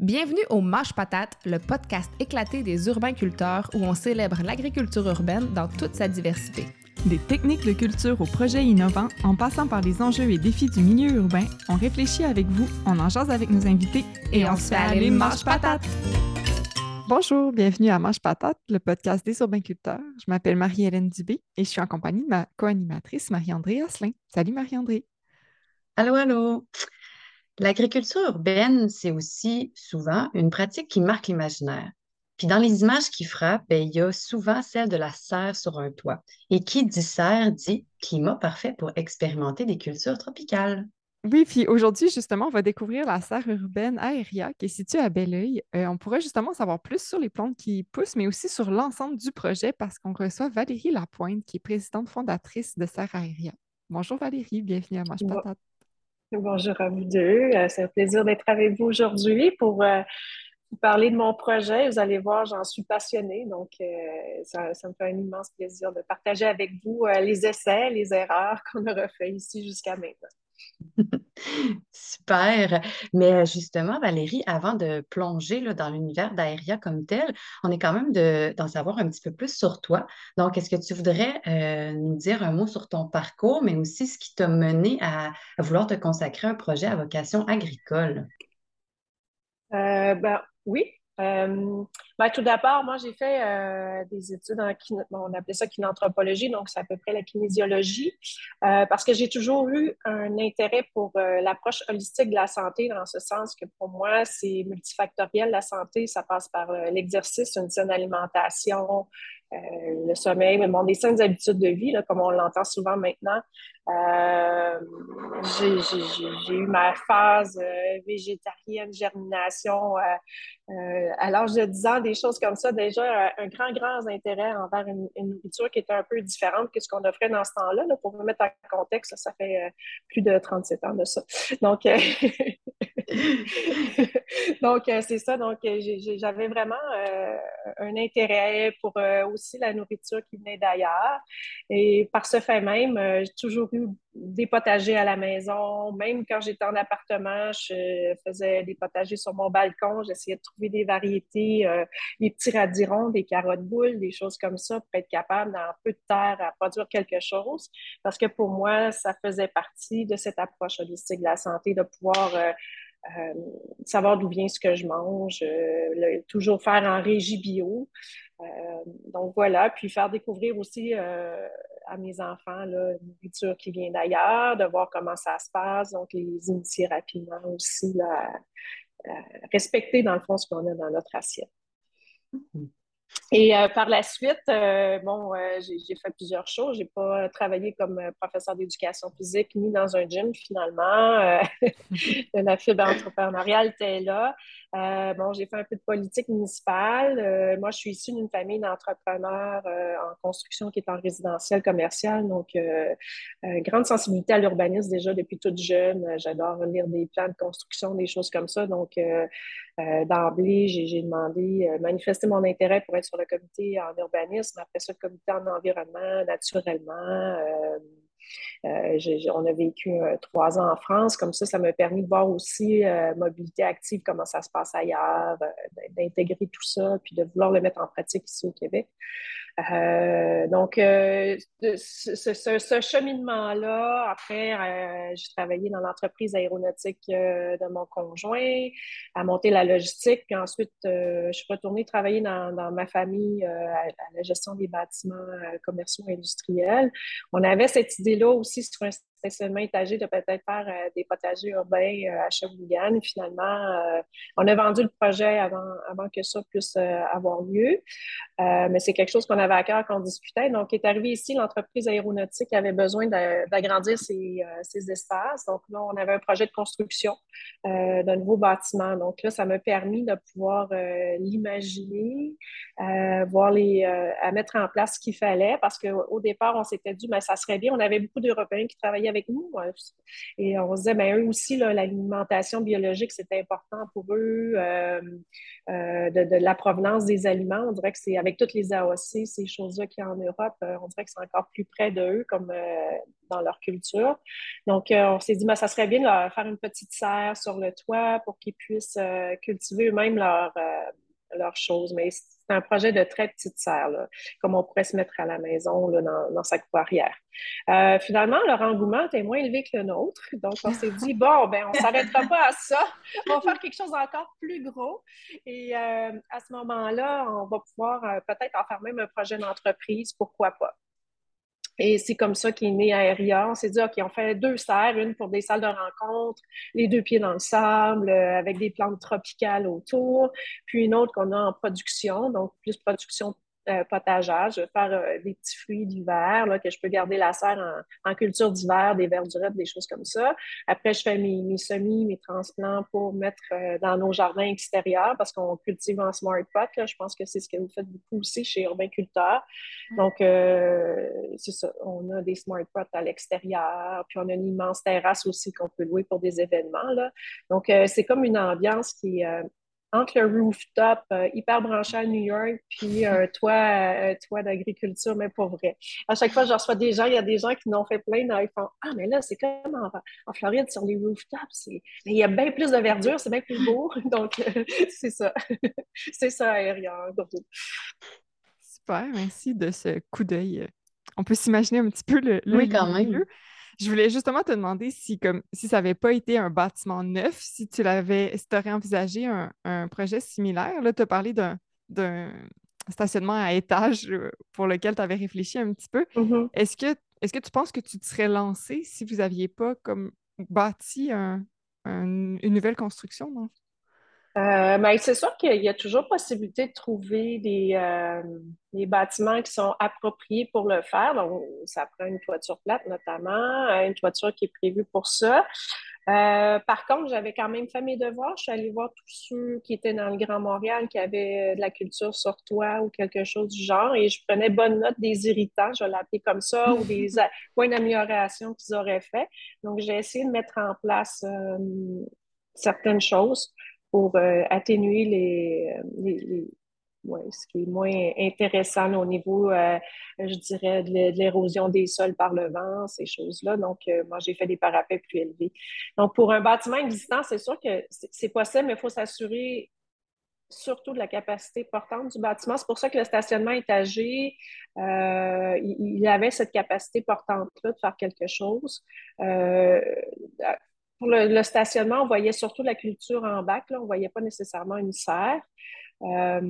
Bienvenue au Mâche Patate, le podcast éclaté des urbains-culteurs où on célèbre l'agriculture urbaine dans toute sa diversité. Des techniques de culture aux projets innovants, en passant par les enjeux et défis du milieu urbain, on réfléchit avec vous, on en jase avec nos invités et, on, se fait aller Mâche Patate! Bonjour, bienvenue à Mâche Patate, le podcast des urbains-culteurs. Je m'appelle Marie-Hélène Dubé et je suis en compagnie de ma co-animatrice Marie-André Asselin. Salut Marie-André! Allô, allô! L'agriculture urbaine, c'est aussi souvent une pratique qui marque l'imaginaire. Puis dans les images qui frappent, ben, il y a souvent celle de la serre sur un toit. Et qui dit serre dit climat parfait pour expérimenter des cultures tropicales. Oui, puis aujourd'hui, justement, on va découvrir la serre urbaine Aéria qui est située à Belleuil. Euh, on pourrait justement savoir plus sur les plantes qui poussent, mais aussi sur l'ensemble du projet parce qu'on reçoit Valérie Lapointe, qui est présidente fondatrice de Serre Aéria. Bonjour Valérie, bienvenue à Mange Patate. Bonjour à vous deux. Euh, c'est un plaisir d'être avec vous aujourd'hui pour euh, vous parler de mon projet. Vous allez voir, j'en suis passionnée, donc euh, ça, me fait un immense plaisir de partager avec vous les essais, les erreurs qu'on aura fait ici jusqu'à maintenant. Super. Mais justement, Valérie, avant de plonger là, dans l'univers d'Aéria comme tel, on est quand même d'en savoir un petit peu plus sur toi. Donc, est-ce que tu voudrais euh, nous dire un mot sur ton parcours, mais aussi ce qui t'a mené à, vouloir te consacrer à un projet à vocation agricole? Euh, ben, oui, euh, ben, tout d'abord, moi, j'ai fait euh, des études en on appelait ça kinanthropologie, donc c'est à peu près la kinésiologie, euh, parce que j'ai toujours eu un intérêt pour l'approche holistique de la santé, dans ce sens que pour moi, c'est multifactoriel. La santé, ça passe par l'exercice, une saine alimentation, le sommeil, mais bon, des saines habitudes de vie, là, comme on l'entend souvent maintenant. Euh, j'ai eu ma phase euh, végétarienne, germination euh, à l'âge de 10 ans, des choses comme ça. Déjà, un grand, grand intérêt envers une, nourriture qui était un peu différente que ce qu'on offrait dans ce temps-là. pour vous mettre en contexte, ça, fait plus de 37 ans de ça. Donc, donc c'est ça. Donc, j'avais vraiment un intérêt pour aussi la nourriture qui venait d'ailleurs. Et par ce fait même, j'ai toujours eu des potagers à la maison. Même quand j'étais en appartement, je faisais des potagers sur mon balcon. J'essayais de trouver des variétés, euh, des petits radirons, des carottes boules, des choses comme ça pour être capable, dans peu de terre, à produire quelque chose. Parce que pour moi, ça faisait partie de cette approche holistique de la santé, de pouvoir euh, euh, savoir d'où vient ce que je mange, toujours faire en régie bio. donc voilà, puis faire découvrir aussi à mes enfants une nourriture qui vient d'ailleurs, de voir comment ça se passe, donc les initier rapidement aussi respecter dans le fond ce qu'on a dans notre assiette. Mm-hmm. Et euh, par la suite, euh, bon, euh, j'ai fait plusieurs choses. J'ai pas travaillé comme professeur d'éducation physique ni dans un gym finalement. la fibre entrepreneuriale était là. bon, j'ai fait un peu de politique municipale. moi, je suis issue d'une famille d'entrepreneurs en construction qui est en résidentiel commercial. Donc, grande sensibilité à l'urbanisme déjà depuis toute jeune. J'adore lire des plans de construction, des choses comme ça. Donc, d'emblée, j'ai demandé, manifester mon intérêt pour être sur le comité en urbanisme, après ça, le comité en environnement, naturellement. Euh, euh, on a vécu euh, trois ans en France. Comme ça, ça m'a permis de voir aussi mobilité active, comment ça se passe ailleurs, d'intégrer tout ça, puis de vouloir le mettre en pratique ici au Québec. Euh, donc, euh, ce, cheminement-là, après, euh, j'ai travaillé dans l'entreprise aéronautique de mon conjoint, à monter la logistique, puis ensuite, je suis retournée travailler dans, ma famille à, la gestion des bâtiments commerciaux industriels. On avait cette idée-là aussi sur un seulement étagé de peut-être faire euh, des potagers urbains euh, à Shawinigan. Finalement, euh, on a vendu le projet avant, avant que ça puisse avoir lieu. mais c'est quelque chose qu'on avait à cœur, qu'on discutait. Donc, est arrivé ici, l'entreprise aéronautique avait besoin d'agrandir ses, espaces. Donc, là, on avait un projet de construction d'un nouveau bâtiment. Donc, là, ça m'a permis de pouvoir l'imaginer, voir les, à mettre en place ce qu'il fallait parce qu'au départ, on s'était dit, mais ça serait bien. On avait beaucoup d'Européens qui travaillaient avec nous. Et on se disait, ben, eux aussi, l'alimentation biologique, c'est important pour eux, euh, euh, de, la provenance des aliments. On dirait que c'est avec toutes les AOC, ces choses-là qu'il y a en Europe, on dirait que c'est encore plus près de eux, comme dans leur culture. Donc, on s'est dit, ben, ça serait bien de leur faire une petite serre sur le toit pour qu'ils puissent cultiver eux-mêmes leur leurs choses. Mais c'est un projet de très petite serre, comme on pourrait se mettre à la maison dans, sa cour arrière. Euh, finalement, leur engouement était moins élevé que le nôtre. Donc, on s'est dit, bon, ben, on ne s'arrêtera pas à ça. On va faire quelque chose d'encore plus gros. Et euh, à ce moment-là, on va pouvoir euh, peut-être en faire même un projet d'entreprise, pourquoi pas. Et c'est comme ça qu'est né Aéria. On s'est dit, OK, on fait deux serres, une pour des salles de rencontre, les deux pieds dans le sable, euh, avec des plantes tropicales autour, puis une autre qu'on a en production, donc plus production euh. Je vais faire euh, des petits fruits d'hiver, que je peux garder la serre en, culture d'hiver, des verdurettes, des choses comme ça. Après, je fais mes, semis, mes transplants pour mettre euh, dans nos jardins extérieurs parce qu'on cultive en smart pot. Je pense que c'est ce que vous faites beaucoup aussi chez Urbain Culteur. Donc, c'est ça. On a des smart pots à l'extérieur, puis on a une immense terrasse aussi qu'on peut louer pour des événements. Là. Donc, c'est comme une ambiance qui est entre le rooftop euh, hyper branché à New York puis un toit, euh, toit d'agriculture, mais pas vrai. À chaque fois, je reçois des gens, il y a des gens qui n'ont fait plein, ils font Ah, mais là, c'est comme en, Floride sur les rooftops. Mais il y a bien plus de verdure, c'est bien plus beau. Donc, euh, c'est ça. c'est ça, aérien, Super, merci de ce coup d'œil. On peut s'imaginer un petit peu le, oui, quand même. Je voulais justement te demander si, comme, si ça n'avait pas été un bâtiment neuf, si tu l'avais, si aurais envisagé un, projet similaire. Là, tu as parlé d'un stationnement à étage euh, pour lequel tu avais réfléchi un petit peu. Mm-hmm. Est-ce que, est que tu penses que tu te serais lancé si vous n'aviez pas comme bâti une nouvelle construction? Euh, ben, c'est sûr qu'il y a toujours possibilité de trouver des, euh, des, bâtiments qui sont appropriés pour le faire. Donc, ça prend une toiture plate notamment, euh, une toiture qui est prévue pour ça. par contre, j'avais quand même fait mes devoirs. Je suis allée voir tous ceux qui étaient dans le Grand Montréal, qui avaient de la culture sur toit ou quelque chose du genre, et je prenais bonne note des irritants, je vais l'appeler comme ça, ou des points d'amélioration qu'ils auraient fait. Donc, j'ai essayé de mettre en place certaines choses pour euh, atténuer les, euh, ouais, ce qui est moins intéressant au niveau, euh, je dirais, de l'érosion des sols par le vent, ces choses-là. Donc, moi, j'ai fait des parapets plus élevés. Donc, pour un bâtiment existant, c'est sûr que c'est possible, mais il faut s'assurer surtout de la capacité portante du bâtiment. C'est pour ça que le stationnement étagé, il, avait cette capacité portante-là de faire quelque chose pour le, stationnement, on voyait surtout la culture en bac, là. on ne voyait pas nécessairement une serre. Euh,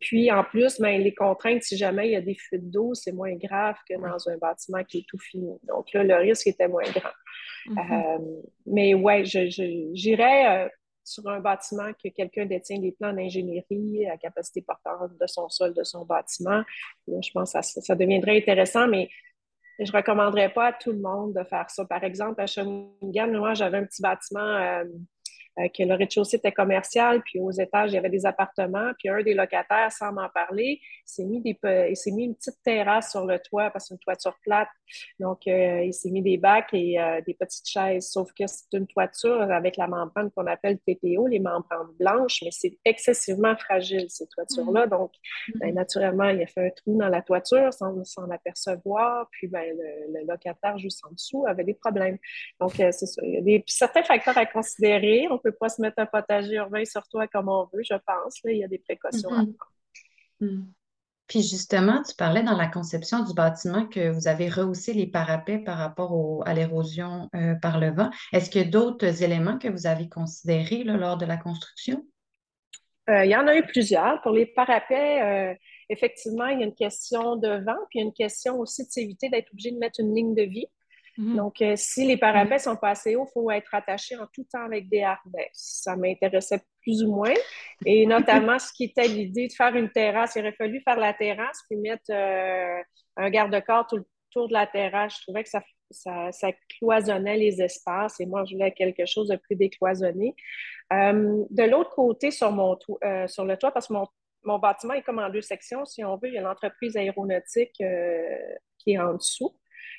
puis en plus, ben, les contraintes, si jamais il y a des fuites d'eau, c'est moins grave que dans un bâtiment qui est tout fini. Donc là, le risque était moins grand. Mm-hmm. Euh, mais ouais, j'irais euh, sur un bâtiment que quelqu'un détient des plans d'ingénierie à capacité portante de son sol, de son bâtiment. je pense que ça, ça deviendrait intéressant, mais je recommanderais pas à tout le monde de faire ça. Par exemple, à Shawinigan, moi, j'avais un petit bâtiment euh, que le rez-de-chaussée était commercial, puis aux étages, il y avait des appartements, puis un des locataires, sans m'en parler, s'est mis, des, il s'est mis une petite terrasse sur le toit, parce que c'est une toiture plate. Donc, euh, il s'est mis des bacs et euh, des petites chaises, sauf que c'est une toiture avec la membrane qu'on appelle TPO, les membranes blanches, mais c'est excessivement fragile, ces toitures-là. Mm. Donc, ben, mm. naturellement, il a fait un trou dans la toiture sans s'en apercevoir, puis ben, le, locataire juste en dessous avait des problèmes. Donc, c'est ça. Il y a des, certains facteurs à considérer. On peut pas se mettre un potager urbain sur toi comme on veut, je pense. il y a des précautions à mm-hmm. prendre. Mm. Puis justement, tu parlais dans la conception du bâtiment que vous avez rehaussé les parapets par rapport à l'érosion euh, par le vent. Est-ce qu'il y a d'autres éléments que vous avez considérés lors de la construction? Euh, il y en a eu plusieurs. Pour les parapets, euh, effectivement, il y a une question de vent, puis il y a une question aussi de s'éviter d'être obligé de mettre une ligne de vie. Mhm. Donc, euh, si les parapets sont pas assez hauts, il faut être attaché en tout temps avec des harnais. Ça m'intéressait plus ou moins. Et notamment, ce qui était l'idée de faire une terrasse, il aurait fallu faire la terrasse puis mettre euh, un garde-corps tout le tour de la terrasse. Je trouvais que ça, ça, cloisonnait les espaces et moi, je voulais quelque chose de plus décloisonné. Euh, de l'autre côté, sur, mon sur le toit, parce que mon, mon, bâtiment est comme en deux sections, si on veut, il y a l'entreprise aéronautique qui est en dessous.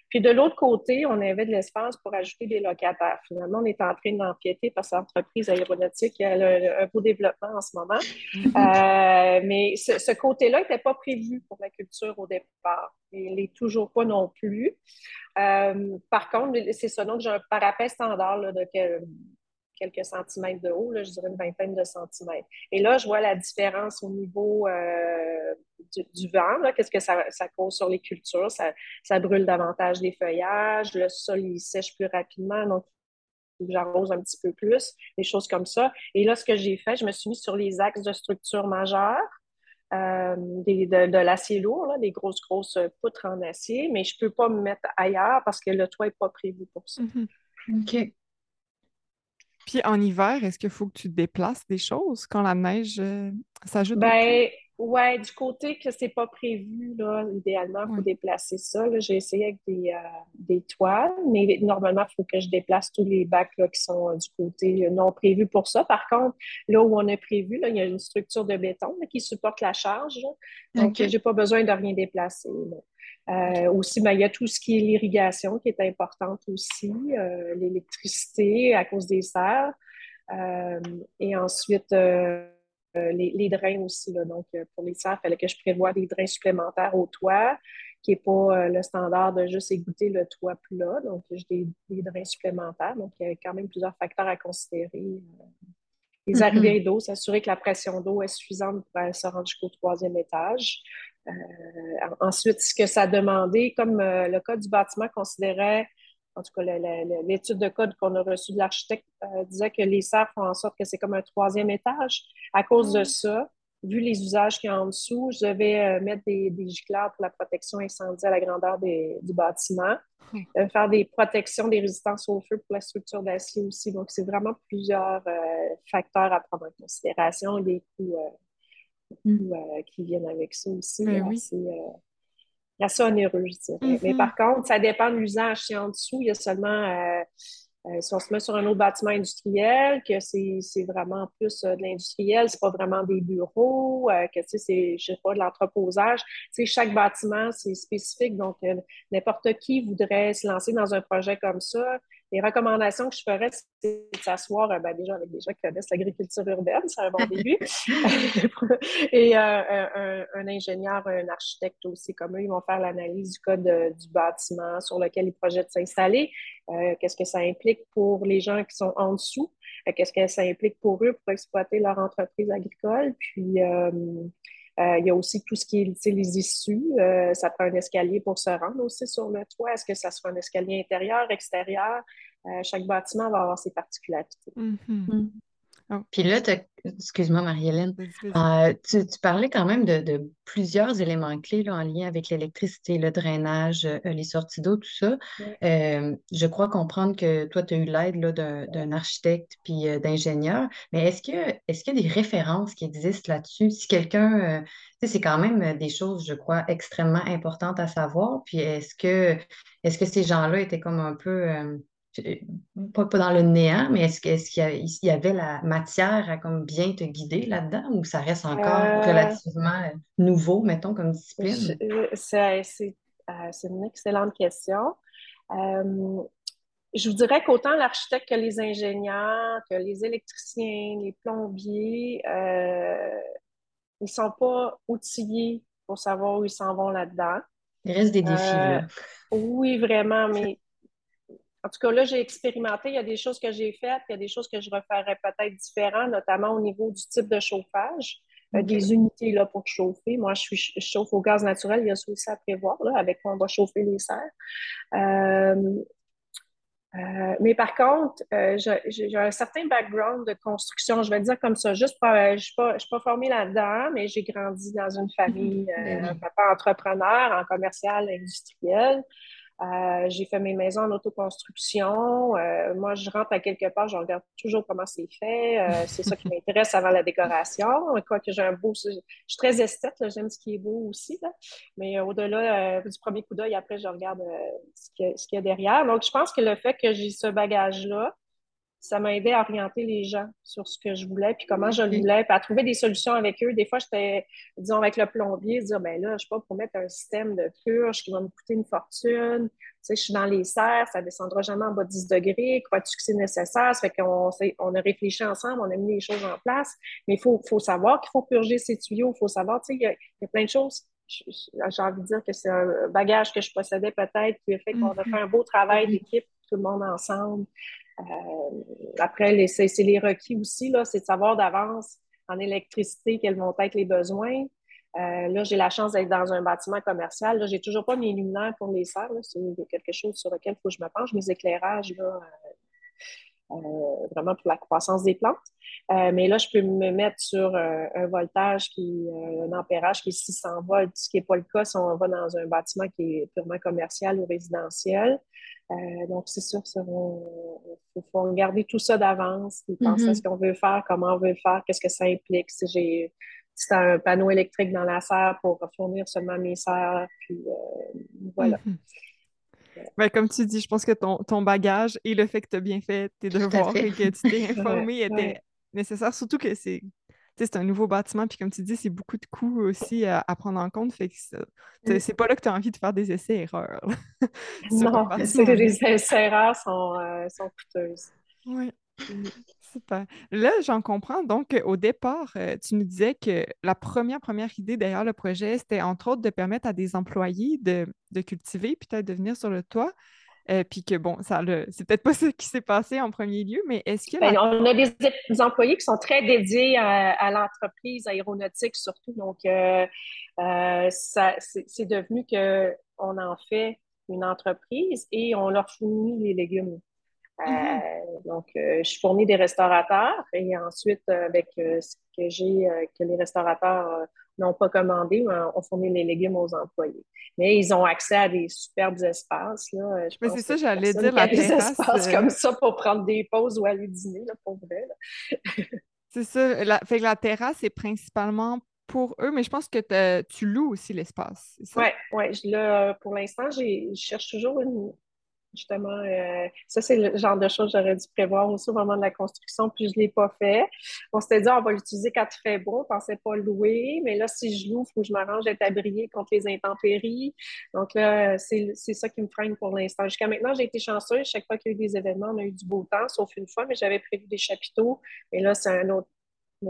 Puis de l'autre côté, on avait de l'espace pour ajouter des locataires. Finalement, on est en train d'empiéter parce que l'entreprise aéronautique a un beau développement en ce moment. Euh, mais ce, côté-là n'était pas prévu pour la culture au départ. Il n'est toujours pas non plus. Euh, par contre, c'est ça. Donc, j'ai un parapet standard de quelques centimètres de haut, je dirais une vingtaine de centimètres. Et là, je vois la différence au niveau euh, du, vent. Qu'est-ce que ça, cause sur les cultures? Ça, brûle davantage les feuillages, le sol il sèche plus rapidement, donc j'arrose un petit peu plus, des choses comme ça. Et là, ce que j'ai fait, je me suis mis sur les axes de structure majeure. Euh, de, l'acier lourd, des grosses, grosses poutres en acier, mais je ne peux pas me mettre ailleurs parce que le toit n'est pas prévu pour ça. Mm-hmm. OK. Puis en hiver, est-ce qu'il faut que tu déplaces des choses quand la neige euh, s'ajoute? Ben, ouais, du côté que c'est pas prévu, là, idéalement, il faut déplacer ça. J'ai essayé avec des, euh, des, toiles, mais normalement, il faut que je déplace tous les bacs là, qui sont euh, du côté non prévu pour ça. Par contre, là où on a prévu, là, il y a une structure de béton qui supporte la charge. Donc, je n'ai pas besoin de rien déplacer. Euh, aussi, ben, il y a tout ce qui est l'irrigation qui est importante aussi, euh, l'électricité à cause des serres. Euh, et ensuite, les, drains aussi. Donc, pour les serres, il fallait que je prévoie des drains supplémentaires au toit, qui n'est pas le standard de juste égoutter le toit plat. Donc, j'ai des, drains supplémentaires. Donc, il y a quand même plusieurs facteurs à considérer. Les mm-hmm. arrivées d'eau, s'assurer que la pression d'eau est suffisante pour se rendre jusqu'au troisième étage. Euh, ensuite, ce que ça demandait, comme euh, le code du bâtiment considérait, en tout cas, l'étude de code qu'on a reçue de l'architecte euh, disait que les serres font en sorte que c'est comme un troisième étage. À cause de ah. ça, vu les usages qu'il y a en dessous, je devais mettre des, des gicleurs pour la protection incendie à la grandeur du bâtiment, faire des protections, des résistances au feu pour la structure d'acier aussi. Donc, c'est vraiment plusieurs facteurs à prendre en considération, des coûts Mm. Euh, qui viennent avec ça aussi. Ben c'est assez, onéreux, je dirais. Mais mm-hmm. par contre, ça dépend de l'usage. Si en dessous, il y a seulement euh, euh, si on se met sur un autre bâtiment industriel, que c'est vraiment plus de l'industriel, c'est pas vraiment des bureaux, que c'est, je sais pas, de l'entreposage. chaque bâtiment, c'est spécifique. Donc, n'importe qui voudrait se lancer dans un projet comme ça, les recommandations que je ferais, c'est de s'asseoir euh, ben, déjà avec des gens qui connaissent l'agriculture urbaine, c'est un bon début. Et euh, un, ingénieur, un architecte aussi, comme eux, ils vont faire l'analyse du code du bâtiment sur lequel ils projettent s'installer. Euh, qu'est-ce que ça implique pour les gens qui sont en dessous? Qu'est-ce que ça implique pour eux pour exploiter leur entreprise agricole? Puis, euh, il y a aussi tout ce qui est les issues. Euh, ça prend un escalier pour se rendre aussi sur le toit. Est-ce que ça sera un escalier intérieur, extérieur? Euh, chaque bâtiment va avoir ses particularités. Mm-hmm. Mm. Oh. Puis là, excuse-moi, Marie-Hélène, euh, tu, parlais quand même de, plusieurs éléments clés en lien avec l'électricité, le drainage, euh, les sorties d'eau, tout ça. Euh, je crois comprendre que toi, tu as eu l'aide d'un architecte puis d'ingénieur, mais est-ce que est-ce qu'il y a des références qui existent là-dessus? Si quelqu'un, c'est quand même des choses, je crois, extrêmement importantes à savoir. Puis est-ce que est-ce que ces gens-là étaient comme un peu pas, dans le néant, mais est-ce qu'il y, avait la matière à comme bien te guider là-dedans ou ça reste encore euh, relativement euh, nouveau, mettons, comme discipline? Euh, c'est une excellente question. je vous dirais qu'autant l'architecte que les ingénieurs, que les électriciens, les plombiers, ils ne sont pas outillés pour savoir où ils s'en vont là-dedans. Il reste des défis, là. Oui, vraiment, mais en tout cas, là, j'ai expérimenté. Il y a des choses que j'ai faites, il y a des choses que je referais peut-être différentes, notamment au niveau du type de chauffage, euh, des unités là, pour chauffer. Moi, je, suis, je chauffe au gaz naturel. Il y a ça aussi à prévoir, là, avec quoi on va chauffer les serres. Euh, euh, mais par contre, j'ai un certain background de construction, je vais dire comme ça, juste je ne suis, pas formée là-dedans, mais j'ai grandi dans une famille, ben un papa entrepreneur en commercial industriel. Euh, j'ai fait mes maisons en autoconstruction. Euh, moi, je rentre à quelque part, je regarde toujours comment c'est fait. Euh, c'est ça qui m'intéresse avant la décoration. Quoique j'ai un beau. Je suis très esthète, j'aime ce qui est beau aussi. Mais au-delà du premier coup d'œil, après, je regarde ce qu'il y, a derrière. Donc, je pense que le fait que j'ai ce bagage-là, ça m'aidait à orienter les gens sur ce que je voulais, puis comment je le voulais, puis à trouver des solutions avec eux. Des fois, j'étais, disons, avec le plombier, dire, ben là, je sais pas, pour mettre un système de purge qui va me coûter une fortune. Tu sais, je suis dans les serres, ça descendra jamais en bas de 10 degrés. Crois-tu que c'est nécessaire? Ça fait qu'on on a réfléchi ensemble, on a mis les choses en place. Mais il faut, faut savoir qu'il faut purger ces tuyaux. Il faut savoir, tu sais, il y, a plein de choses j'ai envie de dire que c'est un bagage que je possédais peut-être qui a fait qu'on a mm-hmm. fait un beau travail d'équipe, tout le monde ensemble. Euh, après, c'est les requis aussi, c'est de savoir d'avance en électricité quels vont être les besoins. Euh, là, j'ai la chance d'être dans un bâtiment commercial. Là, j'ai toujours pas mes luminaires pour les serres. C'est quelque chose sur lequel il faut que je me penche. Mes éclairages, là, euh, vraiment pour la croissance des plantes. mais là, je peux me mettre sur un voltage qui, un ampérage qui est 600 volts, ce qui n'est pas le cas si on va dans un bâtiment qui est purement commercial ou résidentiel. Euh, donc, c'est sûr, il faut, regarder tout ça d'avance, puis penser à mm-hmm. ce qu'on veut faire, comment on veut le faire, qu'est-ce que ça implique. Si j'ai un panneau électrique dans la serre pour fournir seulement mes serres, puis euh, voilà. Mm-hmm. Ben, comme tu dis, je pense que ton, ton bagage et le fait que tu as bien fait tes devoirs et que tu t'es informé étaient nécessaires, surtout que c'est c'est un nouveau bâtiment, puis comme tu dis, c'est beaucoup de coûts aussi à, prendre en compte. Fait que c'est pas là que tu as envie de faire des essais-erreurs. non, les essais-erreurs sont, euh, sont coûteuses. Oui. Super. Là, j'en comprends. Donc, au départ, euh, tu nous disais que la première, première idée derrière le projet, c'était entre autres de permettre à des employés de, de cultiver, peut-être de venir sur le toit. Euh, puis que bon, ça c'est peut-être pas ce qui s'est passé en premier lieu, mais est-ce que. Ben, on a des, employés qui sont très dédiés à, l'entreprise aéronautique surtout. Donc, euh, euh, c'est devenu qu'on en fait une entreprise et on leur fournit les légumes. Mm-hmm. donc, je fournis des restaurateurs et ensuite, avec ce que j'ai, que les restaurateurs n'ont pas commandé, on fournit les légumes aux employés. Mais ils ont accès à des superbes espaces. Là. mais c'est ça, j'allais dire, la terrasse. Des espaces euh, comme ça pour prendre des pauses ou aller dîner, là, pour vrai. c'est ça. La, fait que la terrasse est principalement pour eux, mais je pense que tu loues aussi l'espace. Oui, ouais, pour l'instant, je cherche toujours une, justement, euh, ça, c'est le genre de choses que j'aurais dû prévoir aussi au moment de la construction, puis je ne l'ai pas fait. On s'était dit, on va l'utiliser quand il fait beau, on ne pensait pas louer, mais là, si je loue, il faut que je m'arrange d'être abrié contre les intempéries. Donc là, c'est ça qui me freine pour l'instant. Jusqu'à maintenant, j'ai été chanceuse. Chaque fois qu'il y a eu des événements, on a eu du beau temps, sauf une fois, mais j'avais prévu des chapiteaux. Et là, c'est un autre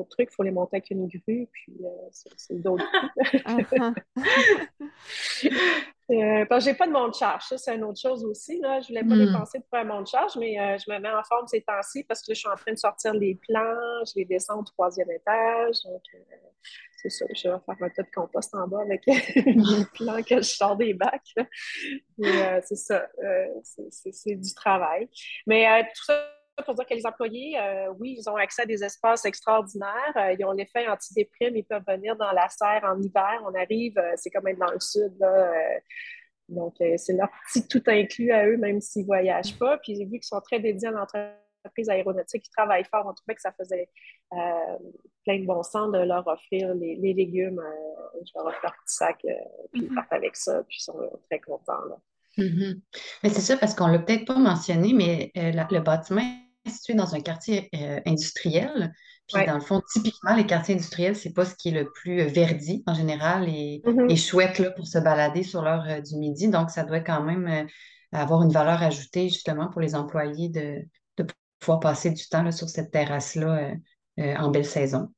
truc, il faut les monter avec une grue, puis euh, c'est d'autres Euh, que j'ai pas de monte charge, ça c'est une autre chose aussi. Là. Je voulais pas hmm. dépenser pour un monte charge, mais euh, je me mets en forme ces temps-ci parce que je suis en train de sortir les plans, je les descends au troisième étage. Donc, euh, c'est ça, je vais faire un tas de compost en bas avec les plans que je sors des bacs. c'est ça, c'est du travail. Mais tout ça pour dire que les employés, euh, oui, ils ont accès à des espaces extraordinaires. Euh, ils ont l'effet antidéprime, ils peuvent venir dans la serre en hiver. On arrive, euh, c'est comme être dans le sud. donc, c'est leur petit tout inclus à eux, même s'ils ne voyagent pas. Puis, vu qu'ils sont très dédiés à l'entreprise aéronautique, ils travaillent fort. On trouvait que ça faisait plein de bon sens de leur offrir les, légumes. je leur offre leur petit sac, puis ils mm-hmm. partent avec ça, puis ils sont très contents. Mm-hmm. Mais c'est ça, parce qu'on ne l'a peut-être pas mentionné, mais le bâtiment situé dans un quartier euh, industriel. Puis dans le fond, typiquement, les quartiers industriels, c'est pas ce qui est le plus euh, verdi en général et, mm-hmm. chouette là, pour se balader sur l'heure euh, du midi. Donc, ça doit quand même avoir une valeur ajoutée justement pour les employés de, pouvoir passer du temps là, sur cette terrasse-là en belle saison.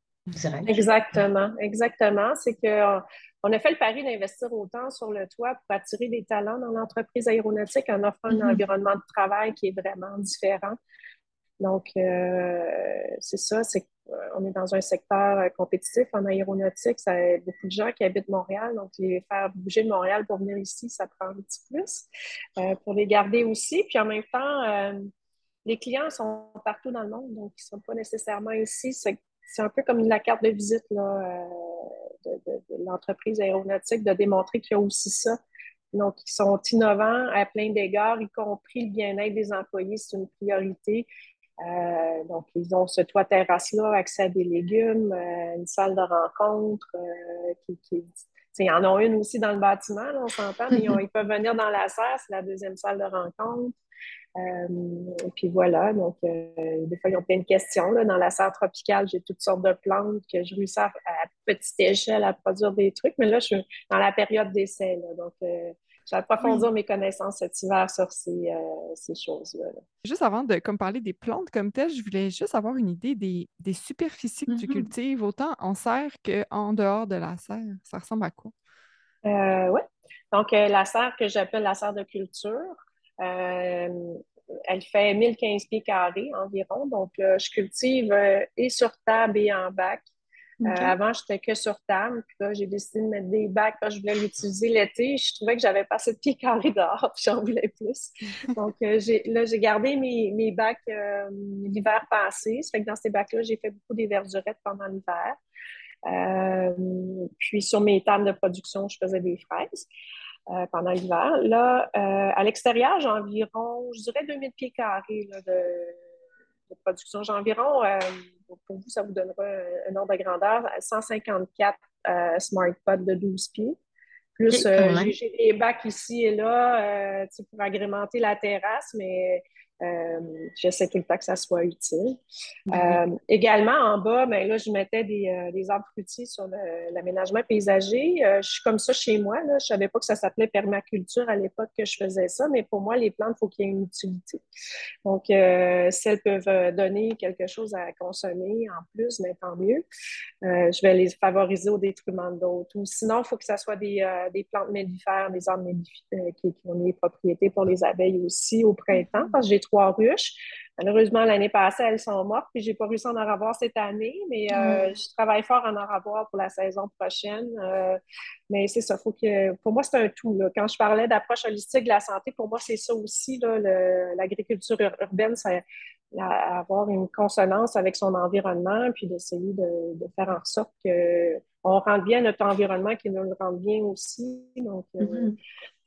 Exactement, exactement. C'est que on a fait le pari d'investir autant sur le toit pour attirer des talents dans l'entreprise aéronautique en offrant un mm-hmm. environnement de travail qui est vraiment différent. Donc, euh, c'est ça, c'est qu'on est dans un secteur euh, compétitif en aéronautique. Ça a beaucoup de gens qui habitent Montréal, donc les faire bouger de Montréal pour venir ici, ça prend un petit plus. Euh, pour les garder aussi. Puis en même temps, les clients sont partout dans le monde, donc ils ne sont pas nécessairement ici. C'est un peu comme la carte de visite là, de, de l'entreprise aéronautique, de démontrer qu'il y a aussi ça. Donc, ils sont innovants à plein d'égards, y compris le bien-être des employés, c'est une priorité. Euh, donc, ils ont ce toit terrasse-là, accès à des légumes, euh, une salle de rencontre. Euh, qui, qui ils en ont une aussi dans le bâtiment, on s'entend, mais ils, peuvent venir dans la serre, c'est la deuxième salle de rencontre. et puis voilà, donc des fois, ils ont plein de questions. Là. Dans la serre tropicale, j'ai toutes sortes de plantes que je réussis à, petite échelle à produire des trucs, mais là, je suis dans la période d'essai. Donc, j'approfondir mes connaissances cet hiver sur ces, ces choses-là. Juste avant de comme, parler des plantes comme telles, je voulais juste avoir une idée des, des superficies que tu mm-hmm. cultives, autant en serre qu'en dehors de la serre. Ça ressemble à quoi? Euh, oui. Donc, euh, la serre que j'appelle la serre de culture, euh, elle fait 1015 pieds carrés environ. Donc, je cultive et sur table et en bac. Avant, j'étais que sur table. Puis là, j'ai décidé de mettre des bacs parce que je voulais l'utiliser l'été. Je trouvais que j'avais pas assez de pieds carrés dehors, puis j'en voulais plus. Donc, là, j'ai gardé mes, mes bacs l'hiver passé. Ça fait que dans ces bacs-là, j'ai fait beaucoup des verdurettes pendant l'hiver. Euh, puis sur mes tables de production, je faisais des fraises. Euh, pendant l'hiver. Là, euh, à l'extérieur, j'ai environ, je dirais, 2000 pieds carrés de, production. J'ai environ, pour vous, ça vous donnera un, ordre de grandeur, 154 smart pots de 12 pieds. Plus, j'ai des bacs ici et là pour agrémenter la terrasse, mais euh, j'essaie tout le temps que ça soit utile. Mm-hmm. Euh, également, en bas, ben, là, je mettais des, euh, des arbres fruitiers sur l'aménagement paysager. je suis comme ça chez moi. Là. Je ne savais pas que ça s'appelait permaculture à l'époque que je faisais ça, mais pour moi, les plantes, il faut qu'il y ait une utilité. Donc, si elles peuvent donner quelque chose à consommer en plus, mais tant mieux. je vais les favoriser au détriment d'autres. Ou sinon, il faut que ça soit des, des plantes mellifères, des arbres mellifères qui, qui, ont des propriétés pour les abeilles aussi au printemps, parce que j'ai trois ruches. Malheureusement, l'année passée, elles sont mortes, puis j'ai pas réussi à en avoir cette année, mais euh, mm. je travaille fort à en avoir pour la saison prochaine. Euh, mais c'est ça, faut que, pour moi, c'est un tout. Quand je parlais d'approche holistique de la santé, pour moi, c'est ça aussi, l'agriculture urbaine, c'est avoir une consonance avec son environnement, puis d'essayer de, faire en sorte qu'on rende bien notre environnement, qu'il nous le rende bien aussi. Donc, euh, mm-hmm.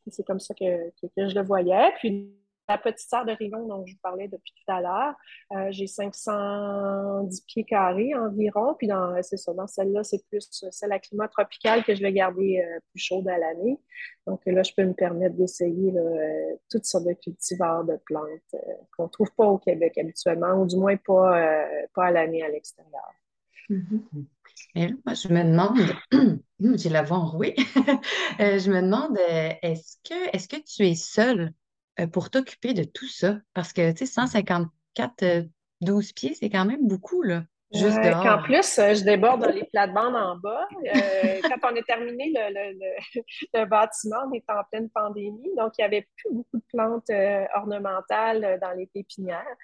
c'est comme ça que, que, je le voyais. Puis, la petite serre de Rigon dont je vous parlais depuis tout à l'heure, euh, j'ai 510 pieds carrés environ. Puis dans, c'est ça, dans celle-là, c'est plus celle à climat tropical que je vais garder euh, plus chaude à l'année. Donc là, je peux me permettre d'essayer euh, toutes sortes de cultivars de plantes qu'on ne trouve pas au Québec habituellement, ou du moins pas, pas à l'année à l'extérieur. Mm-hmm. Et moi, je me demande, j'ai la voix enrouée, je me demande, est-ce que, est-ce que tu es seule euh, pour t'occuper de tout ça? Parce que, tu sais, 154, 12 euh, pieds, c'est quand même beaucoup, là. Juste En plus, euh, je déborde dans les plates-bandes en bas. quand on a terminé le, bâtiment, on était en pleine pandémie, donc il n'y avait plus beaucoup de plantes ornementales dans les pépinières.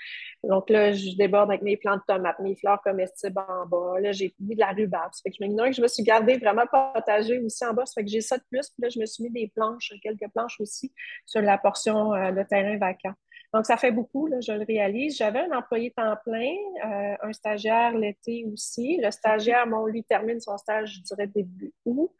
Donc là, je déborde avec mes plantes tomates, mes fleurs comestibles en bas. Là, j'ai mis de la rhubarbe. Ça fait que je me, que je me suis gardée vraiment potager aussi en bas. Ça fait que j'ai ça de plus. Puis là, je me suis mis des planches, quelques planches aussi sur la portion de terrain vacant. Donc, ça fait beaucoup, là, je le réalise. J'avais un employé temps plein, euh, un stagiaire l'été aussi. Le stagiaire, bon, lui termine son stage, je dirais, début août.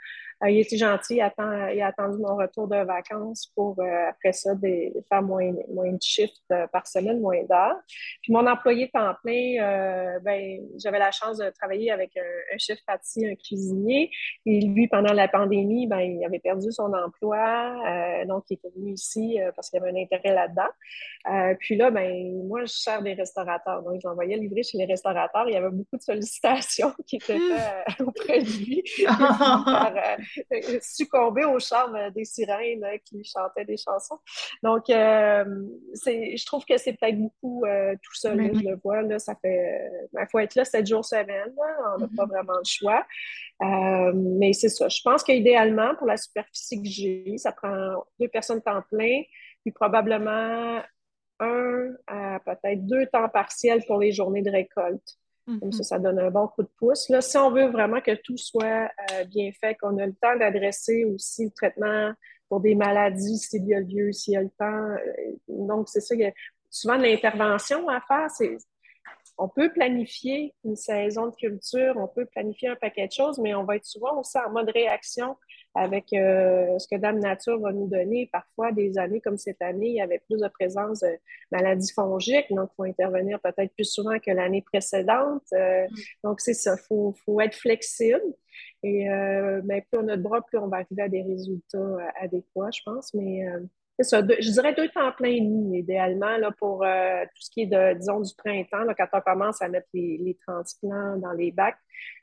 Euh, il était gentil, il, a attendu mon retour de vacances pour, euh, après ça, de, faire moins, moins de shifts euh, par semaine, moins d'heures. Puis mon employé temps plein, ben, j'avais la chance de travailler avec un, chef pâtissier, un cuisinier. Et lui, pendant la pandémie, ben, il avait perdu son emploi, donc il était venu ici parce qu'il avait un intérêt là-dedans. puis là, ben, moi, je sers des restaurateurs, donc j'envoyais livrer chez les restaurateurs. Il y avait beaucoup de sollicitations qui étaient faites auprès de lui. succomber au charme des sirènes qui chantaient des chansons. Donc, euh, je trouve que c'est peut-être beaucoup euh, tout ça, je le vois, là, ça fait... Il ben, faut être là sept jours semaine, on n'a pas mm-hmm. vraiment le choix. Euh, mais c'est ça. Je pense qu'idéalement, pour la superficie que j'ai, ça prend deux personnes temps plein, puis probablement un à peut-être deux temps partiels pour les journées de récolte. Comme ça, mhm. ça donne un bon coup de pouce. Là, si on veut vraiment que tout soit euh, bien fait, qu'on a le temps d'adresser aussi le traitement pour des maladies, s'il y a lieu, s'il y a le temps. Euh, donc, c'est ça, il y a souvent de l'intervention à faire. C'est, on peut planifier une saison de culture, on peut planifier un paquet de choses, mais on va être souvent aussi en mode réaction avec euh, ce que Dame Nature va nous donner. Parfois, des années comme cette année, il y avait plus de présence de maladies fongiques, donc il faut intervenir peut-être plus souvent que l'année précédente. Euh, mm. donc, c'est ça, il faut, faut, être flexible. Et euh, ben, plus on a de bras, plus on va arriver à des résultats adéquats, je pense. Mais je dirais deux temps plein et idéalement, là, pour euh, tout ce qui est, de, disons, du printemps, là, quand on commence à mettre les, les transplants dans les bacs,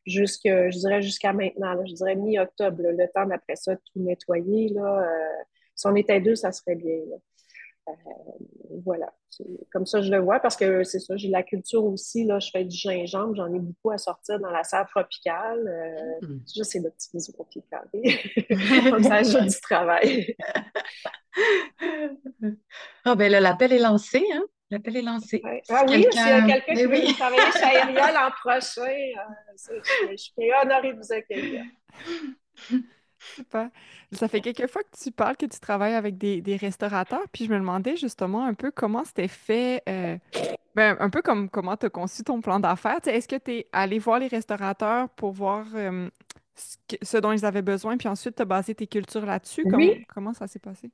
jusque, je dirais jusqu'à maintenant, je dirais mi-octobre, le temps d'après ça, tout nettoyer. Là, euh, si on était deux, ça serait bien. Euh, voilà. Comme ça, je le vois parce que c'est ça, j'ai la culture aussi. Là, je fais du gingembre, j'en ai beaucoup à sortir dans la serre tropicale. Euh, mm. J'essaie d'optimiser mon pied carré. Comme ça, j'ai du travail. Ah, ben là, l'appel est lancé, hein? L'appel est lancé. Ah oui, s'il y a quelqu'un qui veut travailler chez l'an prochain, euh, je, suis honorée de vous accueillir. Super. Ça fait quelques fois que tu parles que tu travailles avec des, restaurateurs, puis je me demandais justement un peu comment c'était fait, euh, ben, un peu comme comment tu as conçu ton plan d'affaires. Est-ce que tu es allé voir les restaurateurs pour voir euh, ce, dont ils avaient besoin, puis ensuite tu as basé tes cultures là-dessus? Oui. comment ça s'est passé?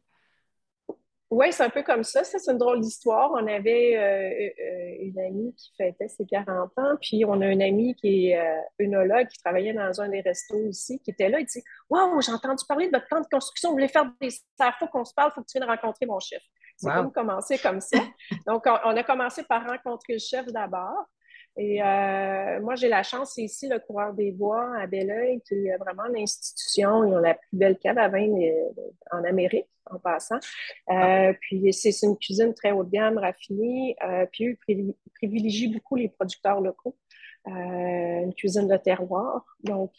Oui, c'est un peu comme ça. c'est une drôle d'histoire. On avait euh, euh, une amie qui fêtait ses 40 ans, puis on a une amie qui est euh, œnologue qui travaillait dans un des restos ici, qui était là. Il dit Waouh, j'ai entendu parler de votre plan de construction, vous voulez faire des Il faut qu'on se parle, il faut que tu viennes rencontrer mon chef. C'est comme commencer comme ça. Donc, on, a commencé par rencontrer le chef d'abord. Et euh, moi, j'ai la chance, c'est ici le coureur des bois à Belleuil, qui est vraiment l'institution. Ils ont la plus belle cave à vin euh, en Amérique, en passant. Euh, puis c'est une cuisine très haut de gamme, raffinée. puis eux, ils privilégient beaucoup les producteurs locaux. une cuisine de terroir. Donc,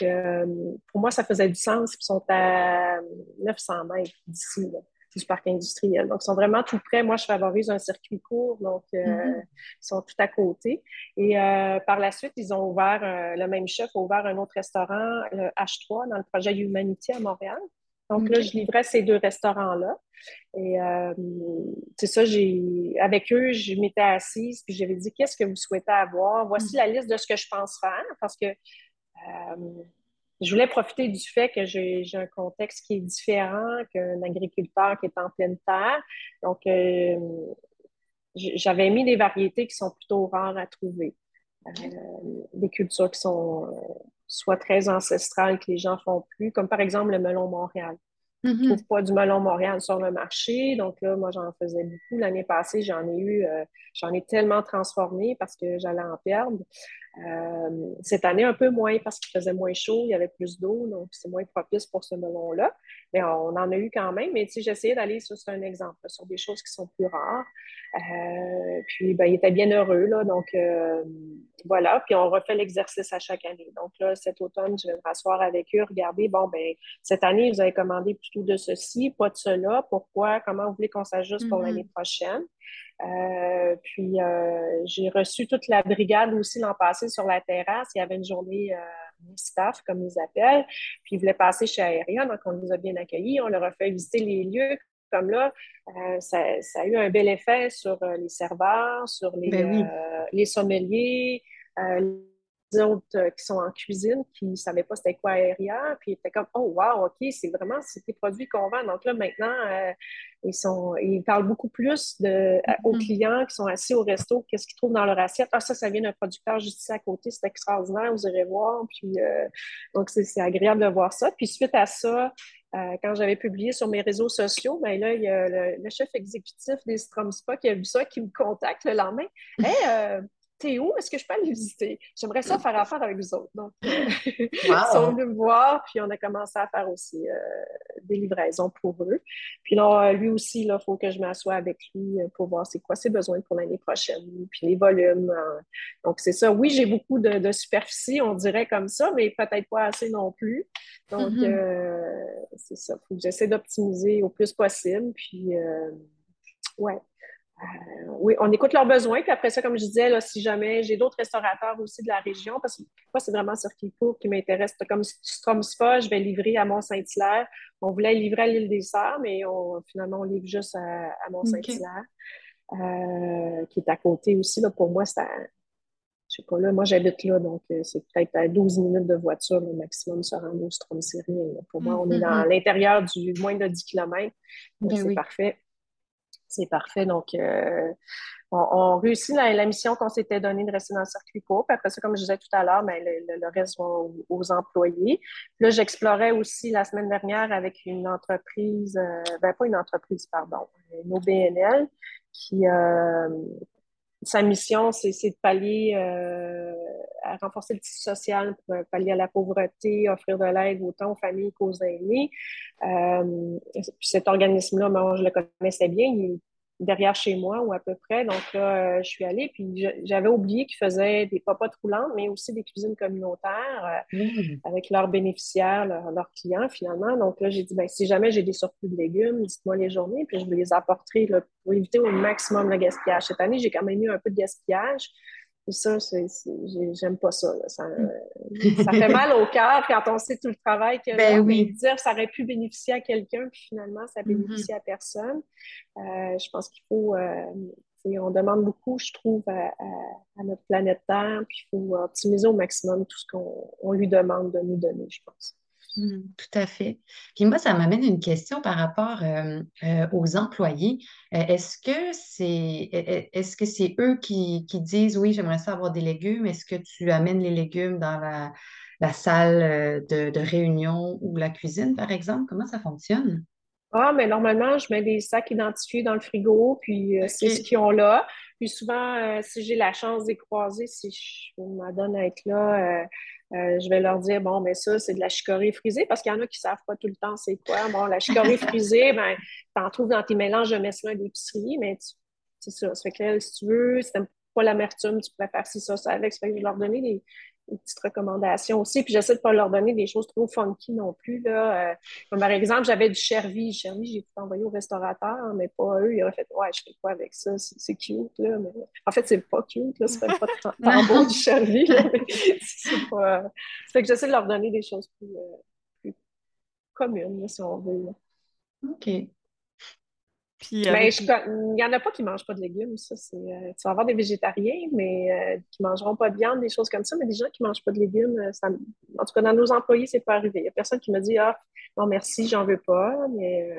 pour moi, ça faisait du sens. Ils sont à 900 mètres d'ici du parc industriel. Donc, ils sont vraiment tout près. Moi, je favorise un circuit court, donc euh, mm-hmm. ils sont tout à côté. Et euh, par la suite, ils ont ouvert, le même chef a ouvert un autre restaurant, le H3, dans le projet Humanity à Montréal. Donc là, je livrais ces deux restaurants-là. Et euh, c'est ça, j'ai avec eux, je m'étais assise, puis j'avais dit qu'est-ce que vous souhaitez avoir? Voici mm-hmm. la liste de ce que je pense faire, parce que je voulais profiter du fait que j'ai un contexte qui est différent qu'un agriculteur qui est en pleine terre. Donc, euh, j'avais mis des variétés qui sont plutôt rares à trouver. Euh, des cultures qui sont euh, soit très ancestrales, que les gens font plus, comme par exemple le melon Montréal. Je ne trouve pas du melon Montréal sur le marché. Donc là, moi, j'en faisais beaucoup. L'année passée, j'en ai eu, j'en ai tellement transformé parce que j'allais en perdre. Euh, cette année, un peu moins parce qu'il faisait moins chaud, il y avait plus d'eau, donc c'est moins propice pour ce melon-là. Mais on en a eu quand même. Mais j'essayais d'aller sur, un exemple, sur des choses qui sont plus rares. Euh, puis, ben, il était bien heureux, là. Donc, euh, voilà. Puis, on refait l'exercice à chaque année. Donc, là, cet automne, je vais me rasseoir avec eux, regarder, bon, ben, cette année, vous avez commandé plutôt de ceci, pas de cela. Pourquoi? Comment vous voulez qu'on s'ajuste pour mm-hmm. l'année prochaine? Euh, puis euh, j'ai reçu toute la brigade aussi l'an passé sur la terrasse. Il y avait une journée euh, staff, comme ils appellent. Puis ils voulaient passer chez Aérien, donc on les a bien accueillis. On leur a fait visiter les lieux. Comme là, ça, a eu un bel effet sur les serveurs, sur les, ben les sommeliers, autres euh, qui sont en cuisine qui ne savaient pas c'était quoi aérien, puis ils étaient comme Oh wow, OK, c'est vraiment c'est des produits qu'on vend. Donc là, maintenant, euh, ils sont ils parlent beaucoup plus de, aux mm-hmm. clients qui sont assis au resto, qu'est-ce qu'ils trouvent dans leur assiette. Ah, ça, ça vient d'un producteur juste ici à côté, c'est extraordinaire, vous irez voir. Puis euh, donc, c'est agréable de voir ça. Puis suite à ça, quand j'avais publié sur mes réseaux sociaux, ben là, il y a le, chef exécutif des Strom Spa qui a vu ça, qui me contacte le lendemain. Hey, t'es où? Est-ce que je peux aller visiter? J'aimerais ça faire affaire avec vous autres. Donc, euh, ils sont venus me voir, puis on a commencé à faire aussi euh, des livraisons pour eux. Puis là, lui aussi, il faut que je m'assoie avec lui euh, pour voir c'est quoi ses besoins pour l'année prochaine, puis les volumes. donc, c'est ça. Oui, j'ai beaucoup de, superficie, on dirait comme ça, mais peut-être pas assez non plus. Donc, mm-hmm. c'est ça. Il faut que j'essaie d'optimiser au plus possible. Puis, ouais. Euh, oui, on écoute leurs besoins. Puis après ça, comme je disais, là, si jamais j'ai d'autres restaurateurs aussi de la région, parce que moi, c'est vraiment Circuit Court qui m'intéresse. Comme Stromspa, je vais livrer à Mont-Saint-Hilaire. On voulait livrer à l'île des Sœurs, mais on, finalement, on livre juste à, Mont-Saint-Hilaire, euh, qui est à côté aussi. Là, pour moi, c'est à, je sais pas, là, moi, j'habite là, donc euh, c'est peut-être à 12 minutes de voiture le maximum se rendre au Strom Pour moi, on est dans mm-hmm. l'intérieur du moins de 10 km. Donc, ben c'est parfait c'est parfait. Donc, euh, on, réussit la, mission qu'on s'était donnée de rester dans le circuit court. Puis après ça, comme je disais tout à l'heure, ben, le, reste va aux, employés. là, j'explorais aussi la semaine dernière avec une entreprise, euh, ben pas une entreprise, pardon, une OBNL qui, euh, sa mission, c'est de pallier, à renforcer le tissu social pour pallier à la pauvreté, offrir de l'aide autant aux familles qu'aux aînés. Euh, cet organisme-là, moi, je le connaissais bien. Il derrière chez moi ou à peu près. Donc là, euh, je suis allée, puis j'avais oublié qu'ils faisaient des papotes roulantes, mais aussi des cuisines communautaires euh, mmh. avec leurs bénéficiaires, leurs, clients finalement. Donc là, j'ai dit, ben, si jamais j'ai des surplus de légumes, dites-moi les journées, puis je vais les apporter pour éviter au maximum le gaspillage. Cette année, j'ai quand même eu un peu de gaspillage. Et ça, j'aime pas ça, ça, fait mal au cœur quand on sait tout le travail que ben oui. dire ça aurait pu bénéficier à quelqu'un, puis finalement, ça mm-hmm. bénéficie à personne. Euh, je pense qu'il faut, euh, on demande beaucoup, je trouve, à, notre planète Terre, puis il faut optimiser au maximum tout ce qu'on lui demande de nous donner, je pense. Mmh, tout à fait. Puis moi, ça m'amène une question par rapport euh, euh, aux employés. Euh, est-ce que c'est est-ce que c'est eux qui, disent oui, j'aimerais ça avoir des légumes? Est-ce que tu amènes les légumes dans la, salle de, réunion ou la cuisine, par exemple? Comment ça fonctionne? Ah, mais normalement, je mets des sacs identifiés dans le frigo, puis c'est ce qu'ils ont là. Puis souvent, si j'ai la chance de les croiser, si je m'adonne à être là, euh, je vais leur dire, bon, mais ça, c'est de la chicorée frisée, parce qu'il y en a qui ne savent pas tout le temps c'est quoi. Bon, la chicorée frisée, ben, tu en trouves dans tes mélanges de messelin d'épicerie, mais c'est ça. Ça fait que si tu veux, si tu n'aimes pas l'amertume, tu faire ci, ça, ça avec. Ça fait que je vais leur donner des, des petites recommandations aussi. Puis j'essaie de ne pas leur donner des choses trop funky non plus. Là. Euh, comme par exemple, j'avais du Chervy. Chervy, j'ai tout envoyé au restaurateur, mais pas eux. Ils auraient fait Ouais, je fais quoi avec ça? C'est cute. Là. Mais... En fait, c'est pas cute. Là. C'est pas tant beau du Chervy. c'est pas... Ça fait que j'essaie de leur donner des choses plus, euh, plus communes, si on veut. OK. Mais il n'y en a pas qui ne mangent pas de légumes. Ça, c'est, euh, tu vas avoir des végétariens, mais euh, qui ne mangeront pas de viande, des choses comme ça. Mais des gens qui ne mangent pas de légumes, euh, ça, en tout cas, dans nos employés, c'est pas arrivé. Il n'y a personne qui me dit Ah, non, merci, j'en veux pas. Mais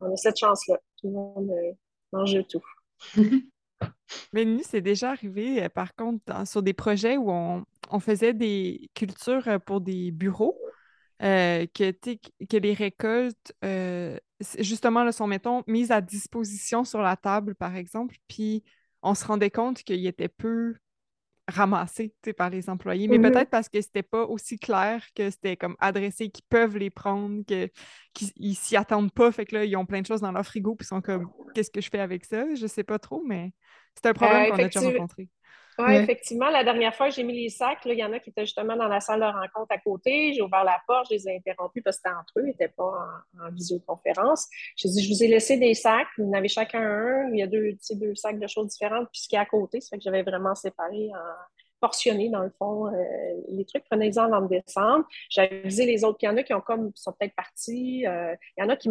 on a cette chance-là. Tout le monde mange tout. Mais nous, c'est déjà arrivé, par contre, sur des projets où on, on faisait des cultures pour des bureaux. Euh, que, que les récoltes, euh, justement, là, sont, mettons, mises à disposition sur la table, par exemple, puis on se rendait compte qu'il était peu ramassé par les employés, mais mm-hmm. peut-être parce que c'était pas aussi clair que c'était comme adressé, qu'ils peuvent les prendre, qu'ils s'y attendent pas, fait que là, ils ont plein de choses dans leur frigo, puis ils sont comme, qu'est-ce que je fais avec ça? Je sais pas trop, mais c'est un problème euh, qu'on a déjà rencontré. Oui, effectivement. La dernière fois, j'ai mis les sacs. il y en a qui étaient justement dans la salle de rencontre à côté. J'ai ouvert la porte, je les ai interrompus parce que c'était entre eux, ils n'étaient pas en, visioconférence. J'ai dit, je vous ai laissé des sacs. Vous en avez chacun un. Il y a deux, deux sacs de choses différentes. Puis ce qui est à côté, c'est que j'avais vraiment séparé en portionner, dans le fond, euh, les trucs. Prenez-en en décembre. J'ai avisé les autres. Il y en a qui ont comme, sont peut-être partis. Euh, il y en a qui,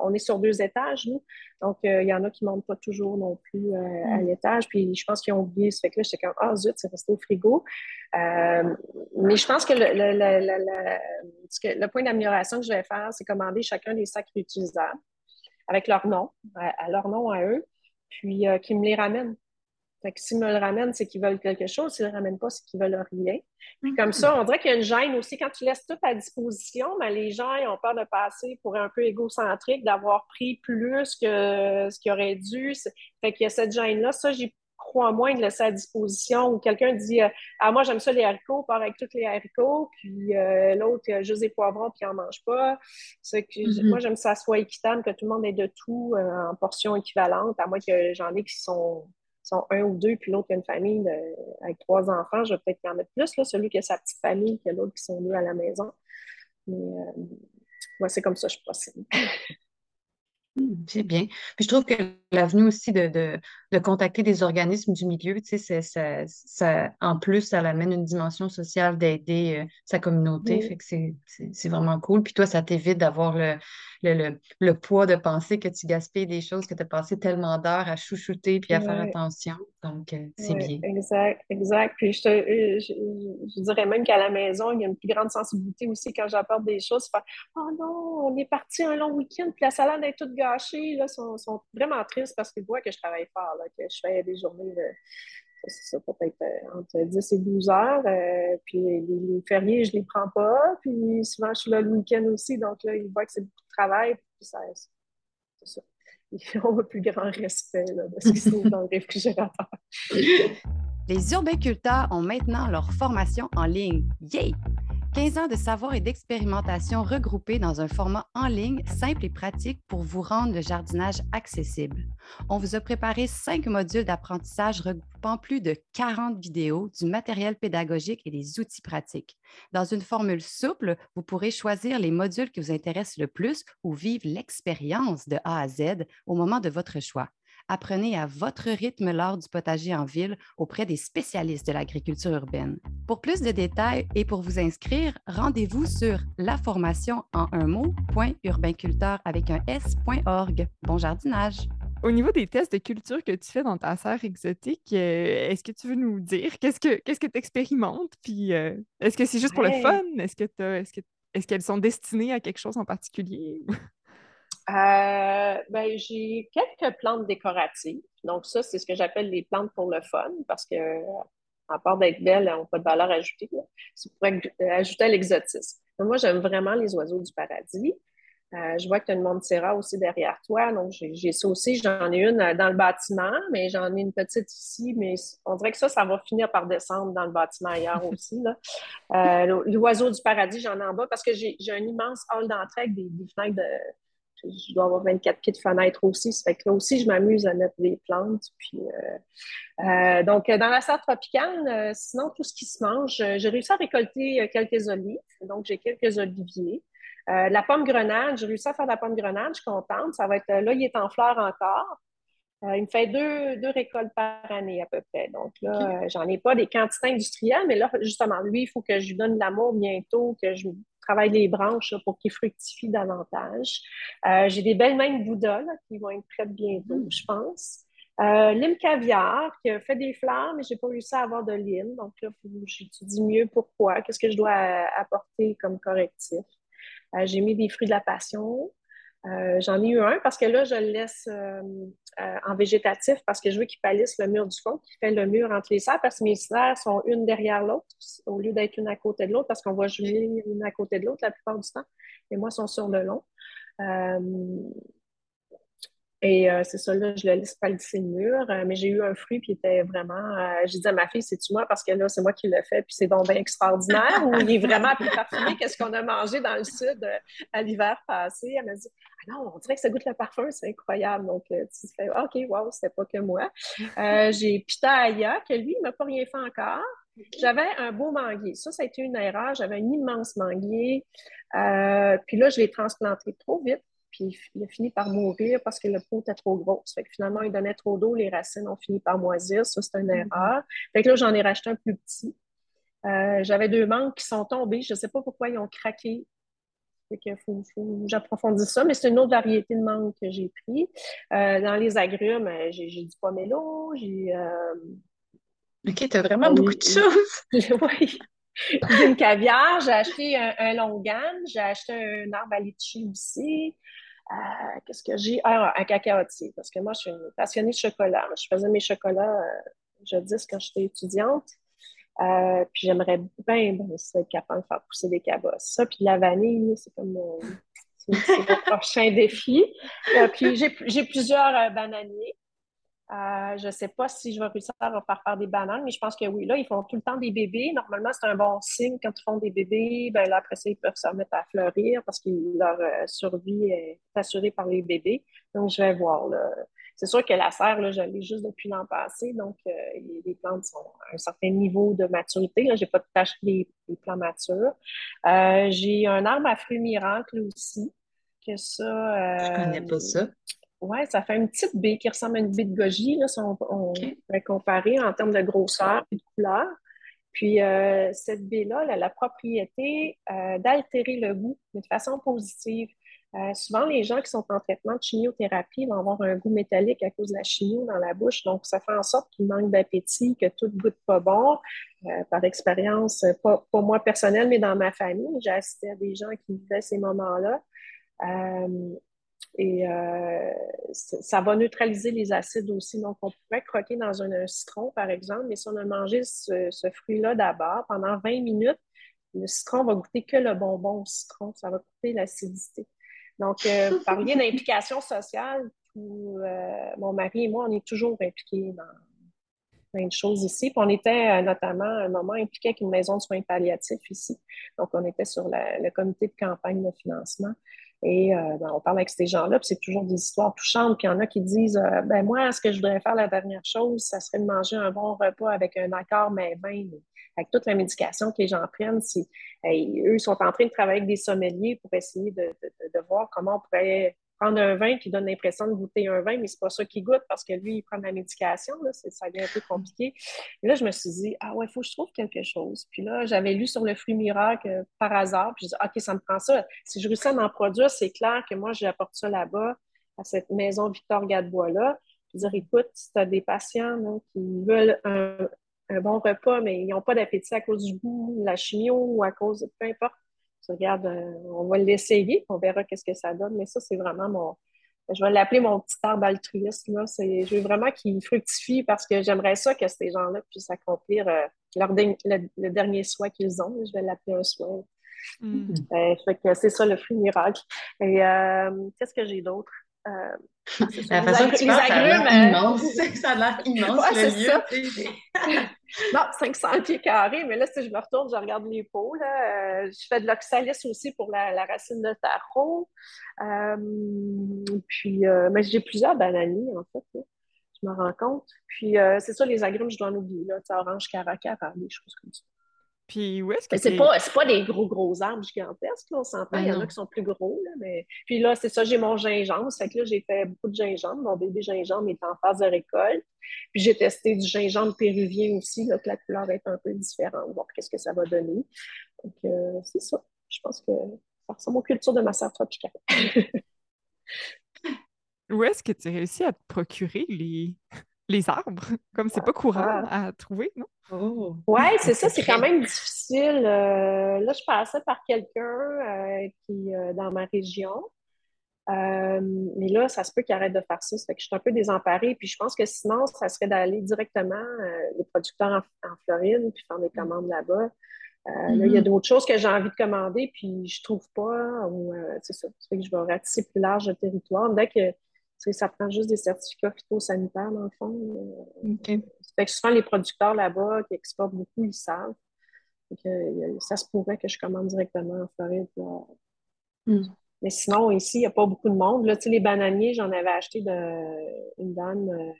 on est sur deux étages, nous. Donc, euh, il y en a qui ne montent pas toujours non plus à mm. l'étage. Puis, je pense qu'ils ont oublié ce fait que là. J'étais comme, ah, zut, c'est resté au frigo. mais je pense que le, le, le point d'amélioration que je vais faire, c'est commander chacun des sacs réutilisables avec leur nom, à, leur nom à eux, puis qu'ils me les ramènent. Fait que s'ils me le ramènent, c'est qu'ils veulent quelque chose. S'ils ne le ramènent pas, c'est qu'ils veulent rien. Puis comme ça, on dirait qu'il y a une gêne aussi. Quand tu laisses tout à disposition, ben, les gens ils ont peur de passer pour un peu égocentrique, d'avoir pris plus que ce qu'ils auraient dû. Fait qu'il y a cette gêne-là. Ça, j'y crois moins de laisser à disposition. Ou quelqu'un dit euh, Ah, moi, j'aime ça les haricots, part avec tous les haricots. Puis euh, l'autre, juste des poivrons, puis il n'en mange pas. Que, mm-hmm. Moi, j'aime que ça soit équitable, que tout le monde ait de tout euh, en portions équivalentes, à moins que j'en ai qui sont sont un ou deux, puis l'autre a une famille avec trois enfants, je vais peut-être y en mettre plus, là, celui qui a sa petite famille, que l'autre qui sont deux à la maison. Mais euh, moi, c'est comme ça que je procède. C'est bien. Puis je trouve que l'avenue aussi de, de, contacter des organismes du milieu, tu sais, ça, ça, en plus, ça amène une dimension sociale d'aider euh, sa communauté. Fait que c'est vraiment cool. Puis toi, ça t'évite d'avoir le, le, le, poids de penser que tu gaspilles des choses, que tu as passé tellement d'heures à chouchouter puis à faire attention. Donc, euh, c'est bien. Exact, exact. Puis je, te, euh, je, dirais même qu'à la maison, il y a une plus grande sensibilité aussi quand j'apporte des choses. oh non, on est parti un long week-end, puis la salade est toute gâtée lâchés, là, sont, sont vraiment tristes parce qu'ils voient que je travaille fort, là, que je fais des journées de c'est ça, peut-être euh, entre 10 et 12 heures. Euh, puis les, fériés, je les prends pas. Puis souvent, je suis là le week-end aussi. Donc là, ils voient que c'est beaucoup de travail. Puis ça, c'est ça. Ils ont un plus grand respect là, de ce qui se trouve dans le réfrigérateur. Les urbainculteurs ont maintenant leur formation en ligne. Yay! 15 ans de savoir et d'expérimentation regroupés dans un format en ligne simple et pratique pour vous rendre le jardinage accessible. On vous a préparé cinq modules d'apprentissage regroupant plus de 40 vidéos, du matériel pédagogique et des outils pratiques. Dans une formule souple, vous pourrez choisir les modules qui vous intéressent le plus ou vivre l'expérience de A à Z au moment de votre choix. Apprenez à votre rythme l'art du potager en ville auprès des spécialistes de l'agriculture urbaine. Pour plus de détails et pour vous inscrire, rendez-vous sur laformation en un mot.urbainculteur avec un s.org. Bon jardinage! Au niveau des tests de culture que tu fais dans ta serre exotique, euh, est-ce que tu veux nous dire qu'est-ce que qu'est-ce que tu expérimentes? Puis euh, est-ce que c'est juste pour le fun? Est-ce que est-ce est-ce qu'elles sont destinées à quelque chose en particulier? Euh, ben, j'ai quelques plantes décoratives. Donc, ça, c'est ce que j'appelle les plantes pour le fun, parce que, à part d'être belles, elles n'ont pas de valeur ajoutée. C'est pour ajouter à l'exotisme. Moi, j'aime vraiment les oiseaux du paradis. Euh, je vois que tu as une Montserrat aussi derrière toi, donc j'ai ça aussi. J'en ai une euh, dans le bâtiment, mais j'en ai une petite ici, mais on dirait que ça, ça va finir par descendre dans le bâtiment ailleurs aussi. L'oiseau du paradis, j'en ai en bas parce que j'ai un immense hall d'entrée avec des, des fenêtres de, je dois avoir 24 pieds de fenêtres aussi. Ça fait que là aussi, je m'amuse à mettre des plantes. Puis, euh, euh, donc, dans la serre tropicale, euh, sinon, tout ce qui se mange, j'ai réussi à récolter quelques olives. Donc, j'ai quelques oliviers. la pomme grenade, j'ai réussi à faire de la pomme grenade. Je suis contente. Ça va être, là, il est en fleurs encore. il me fait deux, deux, récoltes par année à peu près. Donc là, j'en ai pas des quantités industrielles, mais là, justement, lui, il faut que je lui donne de l'amour bientôt, que je travaille les branches pour qu'ils fructifient davantage. Euh, j'ai des belles mains de Bouddha qui vont être prêtes bientôt, mm. je pense. Euh, lime caviar qui a fait des fleurs, mais je n'ai pas réussi à avoir de lime. Donc là, j'étudie mieux pourquoi, qu'est-ce que je dois apporter comme correctif. Euh, j'ai mis des fruits de la passion. Euh, j'en ai eu un parce que là, je le laisse euh, en végétatif parce que je veux qu'il palisse le mur du fond, qui fait le mur entre les serres, parce que mes serres sont une derrière l'autre au lieu d'être une à côté de l'autre, parce qu'on voit jouer une à côté de l'autre la plupart du temps. Et moi, sont sur le long. Euh, et euh, c'est ça, là, je le laisse palisser le mur. mais j'ai eu un fruit, qui était vraiment. j'ai dit à ma fille, c'est-tu moi? Parce que là, c'est moi qui le fais, puis c'est donc bien extraordinaire. ou il est vraiment plus parfumé que ce qu'on a mangé dans le sud à l'hiver passé. Elle m'a dit, non, on dirait que ça goûte le parfum, c'est incroyable. Donc, euh, tu fais, OK, wow, c'était pas que moi. Euh, j'ai Pitaya, que lui, il m'a pas rien fait encore. J'avais un beau manguier. Ça, ça a été une erreur. J'avais un immense manguier. Euh, puis là, je l'ai transplanté trop vite. Puis il a fini par mourir parce que le pot était trop gros. Fait que finalement, il donnait trop d'eau. Les racines ont fini par moisir. Ça, c'est une mm-hmm. erreur. Fait que là, j'en ai racheté un plus petit. J'avais deux mangues qui sont tombées. Je ne sais pas pourquoi ils ont craqué faut, faut j'approfondis ça, mais c'est une autre variété de mangue que j'ai pris. Euh, dans les agrumes, euh, j'ai, du pomelo, j'ai. Euh, OK, tu as vraiment beaucoup de choses. oui. J'ai une caviar, j'ai acheté un, un longan, j'ai acheté un arbre à litchi aussi. qu'est-ce que j'ai? Ah, un cacaotier, parce que moi, je suis une passionnée de chocolat. Je faisais mes chocolats, je dis, quand j'étais étudiante. Euh, puis j'aimerais bien, bien être capable de faire pousser des cabosses. Ça, puis la vanille, c'est comme mon, prochain défi. Euh, puis j'ai plusieurs euh, bananiers. je ne sais pas si je vais réussir à faire faire des bananes, mais je pense que oui. Là, ils font tout le temps des bébés. Normalement, c'est un bon signe quand ils font des bébés. Ben là, après ça, ils peuvent se remettre à fleurir parce que leur survie est assurée par les bébés. Donc, je vais voir. Là. C'est sûr que la serre, là, je l'ai juste depuis l'an passé, donc euh, les plantes sont à un certain niveau de maturité. Je n'ai pas tout acheté les, les plants matures. Euh, j'ai un arbre à fruits miracle aussi, que ça... Euh, je connais pas ça. Oui, ça fait une petite baie qui ressemble à une baie de goji, là, si on, on comparer en termes de grosseur et de couleur. Puis cette baie-là, elle a la propriété d'altérer le goût, mais de façon positive. Euh, souvent, les gens qui sont en traitement de chimiothérapie vont avoir un goût métallique à cause de la chimio dans la bouche. Donc, ça fait en sorte qu'ils manquent d'appétit, que tout goûte pas bon. Euh, par expérience, pas, moi personnelle, mais dans ma famille, j'ai assisté à des gens qui vivaient ces moments-là. Euh, et ça va neutraliser les acides aussi. Donc, on pourrait croquer dans un, citron, par exemple, mais si on a mangé ce, ce fruit-là d'abord pendant 20 minutes, le citron va goûter que le bonbon au citron, ça va goûter l'acidité. Donc, euh, par lien d'implication sociale, euh, mon mari et moi, on est toujours impliqués dans plein de choses ici. Puis on était euh, notamment à un moment impliqué avec une maison de soins palliatifs ici. Donc, on était sur le comité de campagne de financement. Et ben, on parle avec ces gens-là, puis c'est toujours des histoires touchantes. Puis il y en a qui disent ben moi, ce que je voudrais faire la dernière chose, ça serait de manger un bon repas avec un accord mais vin avec toute la médication que les gens prennent, eux sont en train de travailler avec des sommeliers pour essayer de, voir comment on pourrait prendre un vin qui donne l'impression de goûter un vin, mais c'est pas ça qui goûte parce que lui, il prend de la médication, ça devient un peu compliqué. Là, je me suis dit, ah ouais, il faut que je trouve quelque chose. Puis là, j'avais lu sur le fruit miracle par hasard, puis je dis, OK, ça me prend ça. Si je réussis à m'en produire, c'est clair que moi, j'apporte ça là-bas, à cette maison Victor Gadebois-là. Je dire, écoute, si tu as des patients qui veulent un, un bon repas, mais ils n'ont pas d'appétit à cause du goût, de la chimio ou à cause de peu importe. regarde, euh, on va l'essayer, on verra qu'est-ce que ça donne. Mais ça, c'est vraiment mon. Je vais l'appeler mon petit arbre altruiste. Là. Je veux vraiment qu'il fructifie parce que j'aimerais ça que ces gens-là puissent accomplir euh, leur le, dernier souhait qu'ils ont. Je vais l'appeler un souhait. Mm. Euh, c'est ça le fruit miracle. Et qu'est-ce que j'ai d'autre? Euh, la façon que tu parles, ça a l'air euh, immense. ça a l'air immense, non, 500 pieds carrés, mais là, si je me retourne, je regarde les pots. Là. Euh, je fais de l'oxalis aussi pour la, racine de tarot. puis, mais j'ai plusieurs bananiers, en fait. Je me rends compte. Puis, c'est ça, les agrumes, je dois en oublier. Là. Orange, caracara, des choses comme ça. Puis où est-ce que c'est pas, pas des gros, gros arbres gigantesques, là, on s'entend. Ben il y en a qui sont plus gros, là, mais... Puis là, c'est ça, j'ai mon gingembre. Fait que là, j'ai fait beaucoup de gingembre. Mon bébé gingembre est en phase de récolte. Puis j'ai testé du gingembre péruvien aussi, là, que la couleur va être un peu différente. Voir qu'est-ce que ça va donner. Donc, euh, c'est ça. Je pense que ça ressemble aux cultures de ma serre tropicale. Où est-ce que tu as réussi à te procurer les, les arbres? Comme c'est pas courant ah. à trouver, non? Oh. Oui, c'est ça, c'est quand même difficile. Euh, là, je passais par quelqu'un euh, qui euh, dans ma région. mais là, ça se peut qu'il arrête de faire ça. Ça fait que je suis un peu désemparée. Puis je pense que sinon, ça serait d'aller directement les producteurs en, Floride puis faire des mm. commandes là-bas. Là, il y a mm-hmm. d'autres choses que j'ai envie de commander, puis je trouve pas. c'est ça. Ça fait que je vais ratisser plus large le territoire. Dès que ça prend juste des certificats phytosanitaires, dans le fond. Okay. Fait que souvent, les producteurs là-bas qui exportent beaucoup, ils savent. Euh, ça se pourrait que je commande directement en Floride. Hmm. Mais sinon, ici, il n'y a pas beaucoup de monde. Là, les bananiers, j'en avais acheté d'une dame, euh,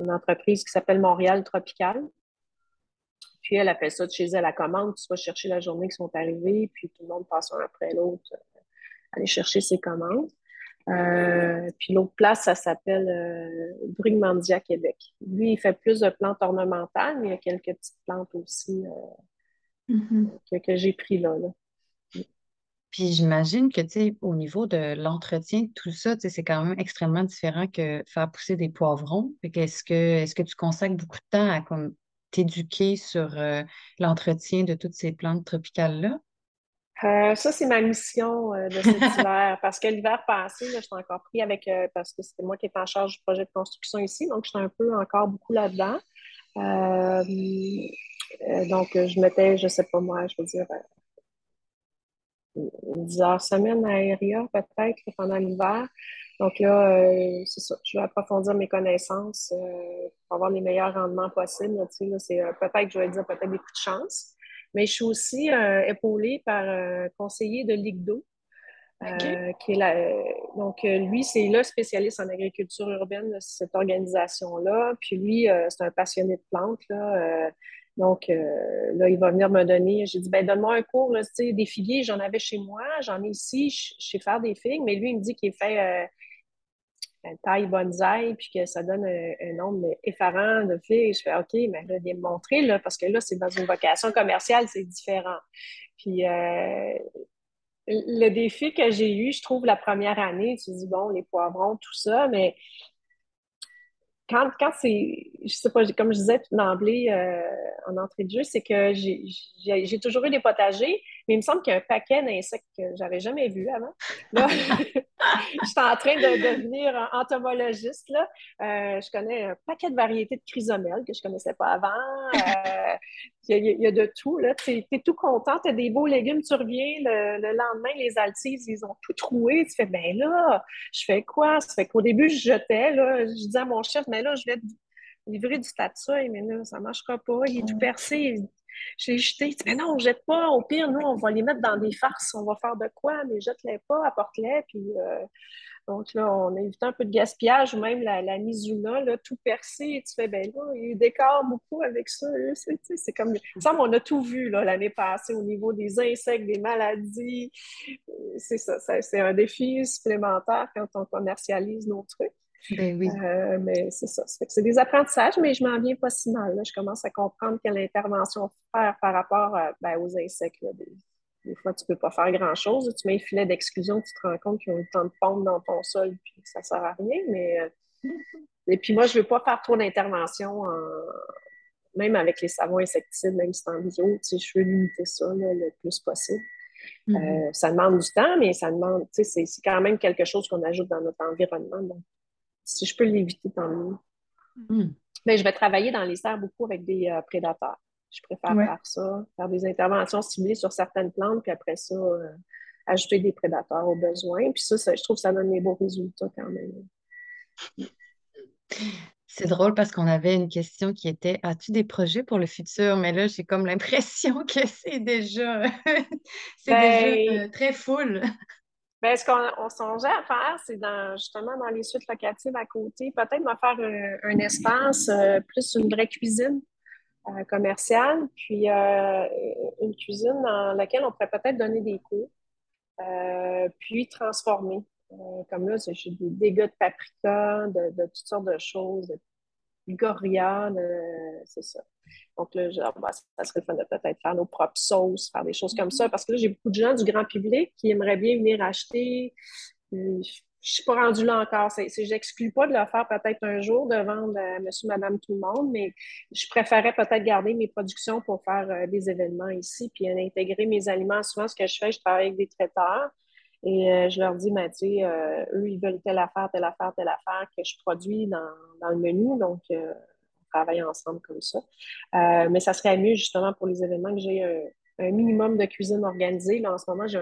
une entreprise qui s'appelle Montréal Tropical. Puis elle a fait ça de chez elle à commande. Tu vas chercher la journée qui sont arrivés, puis tout le monde passe un après l'autre, euh, aller chercher ses commandes. Euh, puis l'autre place, ça s'appelle euh, Brugmandia, Québec. Lui, il fait plus de plantes ornementales, mais il y a quelques petites plantes aussi euh, mm-hmm. que, j'ai pris là. Puis j'imagine que, tu sais, au niveau de l'entretien, tout ça, tu sais, c'est quand même extrêmement différent que faire pousser des poivrons. est-ce que, est-ce que tu consacres beaucoup de temps à comme t'éduquer sur l'entretien de toutes ces plantes tropicales-là? Euh, ça, c'est ma mission euh, de cet hiver. Parce que l'hiver passé, je suis encore pris avec, euh, parce que c'était moi qui étais en charge du projet de construction ici, donc j'étais un peu encore beaucoup là-dedans. donc, je mettais, je sais pas moi, je veux dire, 10 heures semaine à Aéria, peut-être, pendant l'hiver. Donc là, c'est ça, je vais approfondir mes connaissances pour avoir les meilleurs rendements possibles. c'est peut-être, je vais dire, peut-être des coups de chance. Mais je suis aussi euh, épaulée par un conseiller de l'IGDO, euh, qui est la, donc, euh, lui, c'est le spécialiste en agriculture urbaine de cette organisation-là. Puis lui, c'est un passionné de plantes. Là, donc, là, il va venir me donner. J'ai dit, ben donne-moi un cours. Là, des figuiers, j'en avais chez moi, j'en ai ici, je sais faire des figues. Mais lui, il me dit qu'il fait taille bonsaï, puis que ça donne un, nombre effarant de filles. Je fais OK, mais là, viens me montrer, là, parce que là, c'est dans une vocation commerciale, c'est différent. Puis euh, le défi que j'ai eu, je trouve, la première année, tu dis, bon, les poivrons, tout ça, mais quand, quand c'est, je sais pas, comme je disais d'emblée euh, en entrée de jeu, c'est que j'ai toujours eu des potagers, Mais il me semble qu'il y a un paquet d'insectes que j'avais jamais vu avant. Là, je suis en train de devenir entomologiste. Là. Euh, je connais un paquet de variétés de chrysomèles que je ne connaissais pas avant. Euh, il, y a, de tout. Tu es, tout content, tu as des beaux légumes, tu reviens le, lendemain, les altises, ils ont tout troué. Tu fais, ben là, je fais quoi? Ça fait qu'au début, je jetais. Là, je disais à mon chef, mais là, je vais livrer du tatsui, mais là, ça ne marchera pas. Il est tout percé. Je l'ai jeté. Mais non, jette pas. Au pire, nous, on va les mettre dans des farces. On va faire de quoi? Mais jette-les pas, apporte-les. Puis, euh, donc là, on a évité un peu de gaspillage ou même la, la Mizuna, là, tout percé. tu fais, ben là, il décore beaucoup avec ça. C'est comme. Ça, on a tout vu l'année passée au niveau des insectes, des maladies. C'est ça, c'est un défi supplémentaire quand on commercialise nos trucs. Ben oui. Euh, mais c'est ça. C'est des apprentissages, mais je m'en viens pas si mal. Je commence à comprendre quelle intervention faire par rapport ben, aux insectes. Des, fois, tu ne peux pas faire grand-chose. Tu mets un filet d'exclusion, tu te rends compte qu'ils ont le temps de pondre dans ton sol, puis ça ne sert à rien. Mais... Euh, et puis moi, je ne veux pas faire trop d'intervention, même avec les savons insecticides, même si c'est en bio. Je veux limiter ça le plus possible. Mm-hmm. Euh, ça demande du temps, mais ça demande, c'est quand même quelque chose qu'on ajoute dans notre environnement. Donc, si je peux l'éviter, tant mieux. Mais hmm. ben, je vais travailler dans les serres beaucoup avec des euh, prédateurs. Je préfère faire ça, faire des interventions ciblées sur certaines plantes, puis après ça, euh, ajouter des prédateurs aux besoins. Puis ça, je trouve que ça donne des beaux résultats quand même. C'est drôle parce qu'on avait une question qui était As-tu des projets pour le futur? Mais là, j'ai comme l'impression que c'est déjà, c'est déjà ben, euh, très full. Bien, ce qu'on songeait à faire, c'est dans, justement dans les suites locatives à côté, peut-être me faire un, espace, euh, plus une vraie cuisine euh, commerciale, puis euh, une cuisine dans laquelle on pourrait peut-être donner des cours, puis transformer. comme là, j'ai des dégâts de paprika, de, toutes sortes de choses, goria, c'est ça. Donc là, genre, bah, ça serait le fun de peut-être faire nos propres sauces, faire des choses comme ça, parce que là, j'ai beaucoup de gens du grand public qui aimeraient bien venir acheter. Je ne suis pas rendue là encore. Je n'exclus pas de le faire peut-être un jour, de vendre à monsieur, madame, tout le monde, mais je préférerais peut-être garder mes productions pour faire euh, des événements ici, puis intégrer mes aliments. Souvent, ce que je fais, je travaille avec des traiteurs. Et euh, je leur dis, ben, tu euh, eux, ils veulent telle affaire, telle affaire, telle affaire que je produis dans, dans le menu. Donc, travailler ensemble comme ça. Euh, mais ça serait mieux justement pour les événements que j'ai un, minimum de cuisine organisée. Là, en ce moment, j'ai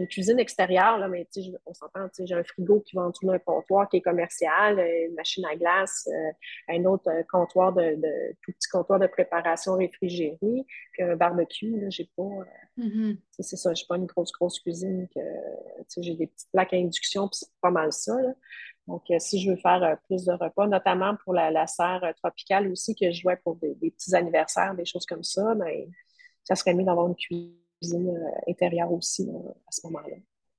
une cuisine extérieure, là, mais on s'entend, j'ai un frigo qui va en dessous d'un comptoir qui est commercial, euh, une machine à glace, euh, un autre comptoir de, tout petit comptoir de préparation réfrigéré, puis un barbecue. Là, j'ai pas. Mm-hmm. C'est ça, j'ai pas une grosse, grosse cuisine que j'ai des petites plaques à induction, puis c'est pas mal ça. Là. Donc, euh, si je veux faire euh, plus de repas, notamment pour la, serre euh, tropicale aussi, que je jouais pour des, petits anniversaires, des choses comme ça, mais ben, ça serait mieux d'avoir une cuisine intérieure aussi à ce moment-là.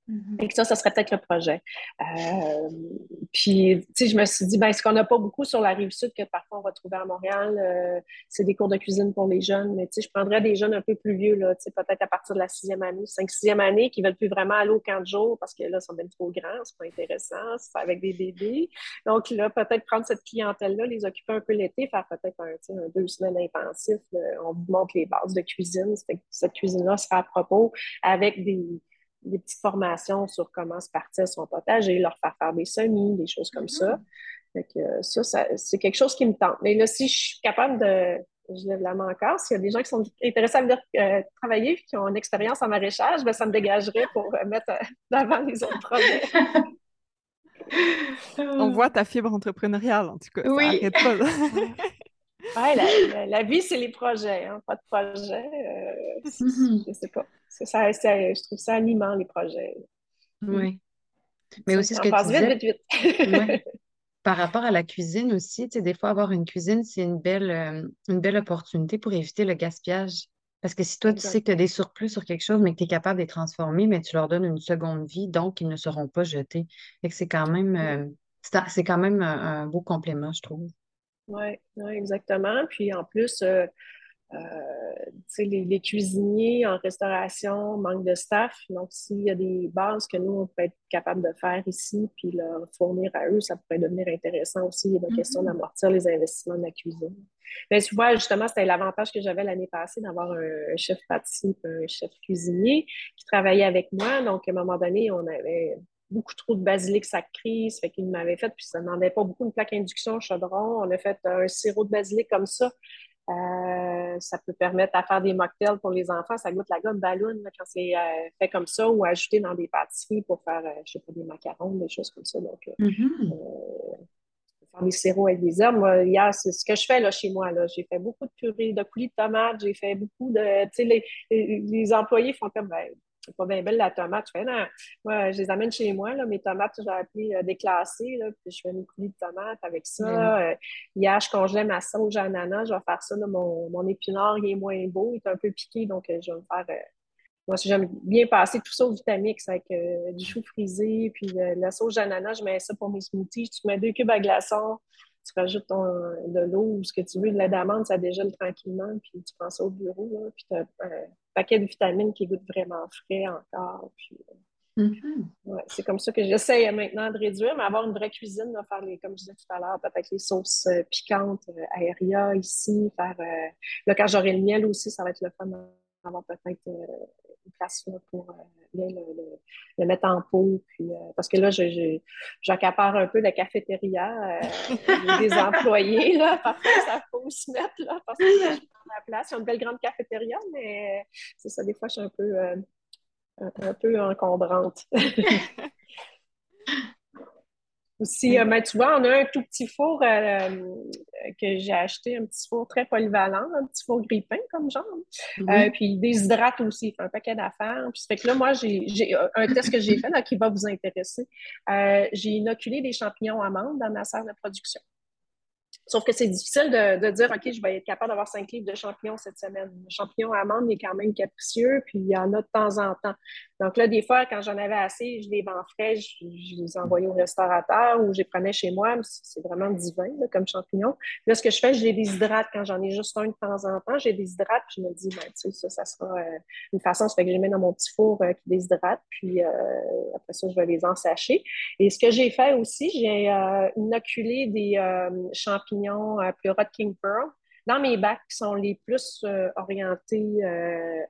Mm-hmm. Et que ça, ça serait peut-être le projet. Euh, puis, tu sais, je me suis dit, ben, ce qu'on n'a pas beaucoup sur la rive sud que parfois on va trouver à Montréal, euh, c'est des cours de cuisine pour les jeunes. Mais tu sais, je prendrais des jeunes un peu plus vieux, là, tu sais, peut-être à partir de la sixième année, cinq, sixième année, qui veulent plus vraiment aller au camp de jour parce que là, ils sont bien trop grands, c'est pas intéressant, c'est avec des bébés. Donc là, peut-être prendre cette clientèle-là, les occuper un peu l'été, faire peut-être un, un, deux semaines intensif. on vous montre les bases de cuisine. Cette cuisine-là sera à propos avec des des petites formations sur comment se partir son potager, leur faire faire des semis, des choses comme ça. Euh, ça, c'est quelque chose qui me tente. Mais là, si je suis capable de. Je lève la main encore. S'il y a des gens qui sont intéressés à venir euh, travailler et qui ont une expérience en maraîchage, ben, ça me dégagerait pour euh, mettre devant les autres projets. On voit ta fibre entrepreneuriale, en tout cas. Oui. Ouais, la, vie, c'est les projets. Hein. Pas de projet, euh, mm-hmm. je sais pas. Ça, je trouve ça animant, les projets. Oui. Mais aussi ce que tu disais... vite, vite, vite. Par rapport à la cuisine aussi, tu sais, des fois, avoir une cuisine, c'est une belle, euh, une belle opportunité pour éviter le gaspillage. Parce que si toi, tu sais que tu as des surplus sur quelque chose, mais que tu es capable de les transformer, mais tu leur donnes une seconde vie, donc ils ne seront pas jetés. c'est quand même, euh, c'est quand même un beau complément, je trouve. Oui, ouais, exactement. Puis en plus, euh, les, les, cuisiniers en restauration manquent de staff. Donc, s'il y a des bases que nous, on peut être capable de faire ici, puis leur fournir à eux, ça pourrait devenir intéressant aussi. Il y a la question mm-hmm. d'amortir les investissements de la cuisine. Mais tu vois, justement, c'était l'avantage que j'avais l'année passée d'avoir un, chef pâtissier un chef cuisinier qui travaillait avec moi. Donc, à un moment donné, on avait beaucoup trop de basilic sacré, ça fait qu'il m'avait fait, puis ça demandait pas beaucoup de plaque induction chaudron. On a fait un sirop de basilic comme ça. Euh, ça peut permettre à faire des mocktails pour les enfants. Ça goûte la gomme ballon quand c'est euh, fait comme ça ou ajouté dans des pâtisseries pour faire, je euh, je sais pas, des macarons, des choses comme ça. Donc, mm-hmm. faire des sirops avec des herbes. Moi, hier, c'est ce que je fais là, chez moi. J'ai fait beaucoup de purée de coulis de tomates. J'ai fait beaucoup de. Tu sais, les, les, employés font comme. Ben, c'est pas bien belle la tomate. Je fais, non, moi, je les amène chez moi, là, mes tomates, j'ai appelé euh, déclassées, là, puis je fais mes coulis de tomates avec ça. Euh, hier, je congelais ma sauge à ananas, je vais faire ça. Là, mon, mon épinard, il est moins beau, il est un peu piqué, donc euh, je vais me faire. moi, j'aime bien passer tout ça au Vitamix avec du chou frisé, puis la sauge d'ananas, je mets ça pour mes smoothies. Tu mets deux cubes à glaçons, tu rajoutes de l'eau ou ce que tu veux, de lait d'amande, ça dégèle tranquillement, puis tu prends ça au bureau, là, puis tu as un paquet de vitamines qui goûtent vraiment frais encore. Puis, euh, mm-hmm. c'est comme ça que j'essaie maintenant de réduire, mais avoir une vraie cuisine, faire les, comme je disais tout à l'heure, peut-être les sauces euh, piquantes, euh, aéria ici, faire là, quand j'aurai le miel aussi, ça va être le fun d'avoir peut-être une place pour bien le, mettre en pot. Puis, parce que là, j'accapare un peu la cafétéria des employés. Là, parfois, ça faut se mettre là, parce que je prends la place. Il y a une belle grande cafétéria, mais c'est ça, des fois, je suis un peu, un peu encombrante. Aussi, euh, ben, tu vois, on a un tout petit four euh, que j'ai acheté, un petit four très polyvalent, un petit four grippin comme genre. Euh, puis des hydrates aussi, un paquet d'affaires. Puis fait que là, moi, j'ai un test que j'ai fait là, qui va vous intéresser. j'ai inoculé des champignons amandes dans ma salle de production. Sauf que c'est difficile de, dire, OK, je vais être capable d'avoir 5 livres de champignons cette semaine. Le champignon amande est quand même capricieux, puis il y en a de temps en temps. Donc là, des fois, quand j'en avais assez, je les vends frais, je, les envoyais au restaurateur ou je les prenais chez moi. C'est vraiment divin comme champignon. Là, ce que je fais, je les déshydrate quand j'en ai juste un de temps en temps. Je les déshydrate, puis je me dis, ben, tu sais, ça, ça sera euh, une façon, ça fait que je les mets dans mon petit four euh, qui déshydrate, puis euh, après ça, je vais les ensacher. Et ce que j'ai fait aussi, j'ai inoculé des champignons pleurote King Pearl dans mes bacs qui sont les plus orientés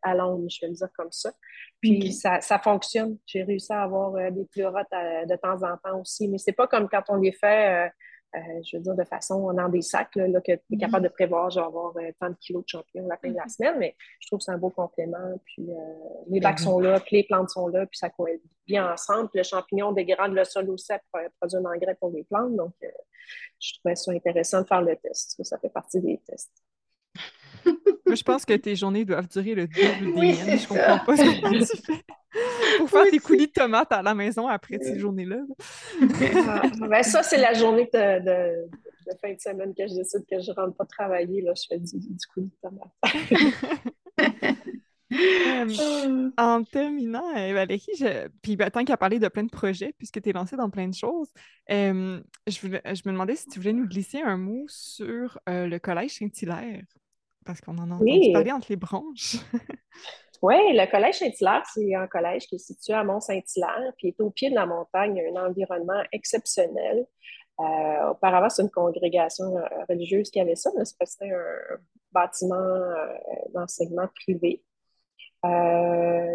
à l'ombre, je vais le dire comme ça. Puis ça, ça, fonctionne. J'ai réussi à avoir euh, des pleurotes euh, de temps en temps aussi. Mais c'est pas comme quand on les fait, euh, je veux dire, de façon dans des sacs, là, que tu es capable de prévoir, genre avoir tant de kilos de champignons à la fin de la mm-hmm. semaine. Mais je trouve que c'est un beau complément. Puis les bacs sont là, puis les plantes sont là, puis ça colle bien ensemble. Puis le champignon dégrade le sol aussi pour produire un engrais pour les plantes. Donc, je trouvais ça intéressant de faire le test. Ça fait partie des tests. Moi, je pense que tes journées doivent durer le double des miennes. Je comprends pas ce que tu fais pour faire tes coulis de tomates à la maison après ces journées-là. Ah, ben, ça, c'est la journée de, fin de semaine que je décide que je ne rentre pas travailler. Là, je fais du, coulis de tomates. Euh, en terminant, euh, Valérie, je... puis ben, tant qu'à parler de plein de projets, puisque tu es lancée dans plein de choses, euh, je, je, me demandais si tu voulais nous glisser un mot sur le Collège Saint-Hilaire parce qu'on en a entendu parler entre les branches. oui, le collège Saint-Hilaire, c'est un collège qui est situé à Mont-Saint-Hilaire, puis est au pied de la montagne, un environnement exceptionnel. Euh, auparavant, c'est une congrégation euh, religieuse qui avait ça, mais c'était un bâtiment euh, d'enseignement privé.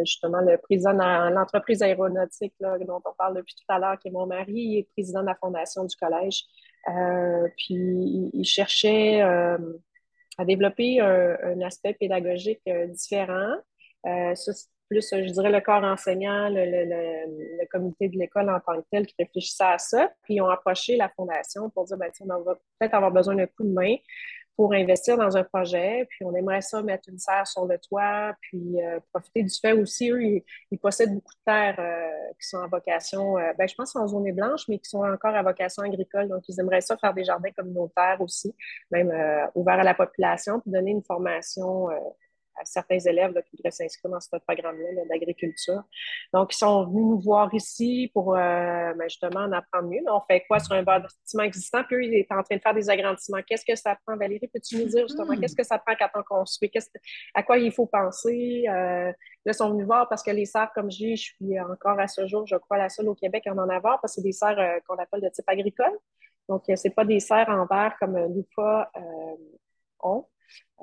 justement, le président de l'entreprise aéronautique dont on parle depuis tout à l'heure, qui est mon mari, il est président de la fondation du collège. puis il cherchait à développer un, aspect pédagogique euh, différent. Euh, plus, je dirais, le corps enseignant, le, comité de l'école en tant que tel qui réfléchissait à ça. Puis ils ont approché la fondation pour dire, ben, on va peut-être avoir besoin d'un coup de main pour investir dans un projet. Puis on aimerait ça mettre une serre sur le toit, puis euh, profiter du fait aussi, eux, ils, possèdent beaucoup de terres euh, qui sont en vocation, euh, ben, je pense en zone blanche, mais qui sont encore à vocation agricole. Donc, ils aimeraient ça faire des jardins communautaires aussi, même ouverts à la population, puis donner une formation certains élèves qui voudraient s'inscrire dans ce programme-là d'agriculture. Donc, ils sont venus nous voir ici pour ben, justement en apprendre mieux. On fait quoi sur un bâtiment existant? Puis eux, ils étaient en train de faire des agrandissements. Qu'est-ce que ça prend, Valérie? Peux-tu nous dire justement qu'est-ce que ça prend quand on construit? à quoi il faut penser? là, ils sont venus voir parce que les serres, comme je dis, je suis encore à ce jour, je crois, la seule au Québec à en avoir parce que c'est des serres qu'on appelle de type agricole. Donc, ce n'est pas des serres en verre comme l'UFA ont.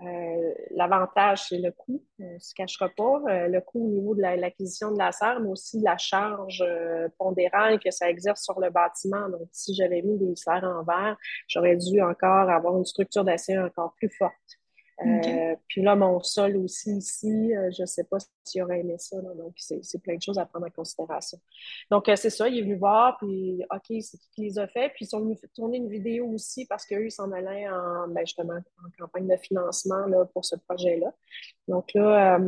Euh, l'avantage, c'est le coût, on ne se cachera pas. Euh, le coût au niveau de l'acquisition de la serre, mais aussi la charge euh, pondérale que ça exerce sur le bâtiment. Donc, si j'avais mis des serres en verre, j'aurais dû encore avoir une structure d'acier encore plus forte. Euh, puis là, mon sol aussi ici, euh, je ne sais pas s'il aurait aimé ça. donc, c'est plein de choses à prendre en considération. Donc, euh, c'est ça, il est venu voir, puis OK, c'est qui les a fait. Puis ils sont venus tourner une vidéo aussi parce qu'eux, ils s'en allaient en, ben, justement en campagne de financement là, pour ce projet-là. Donc là,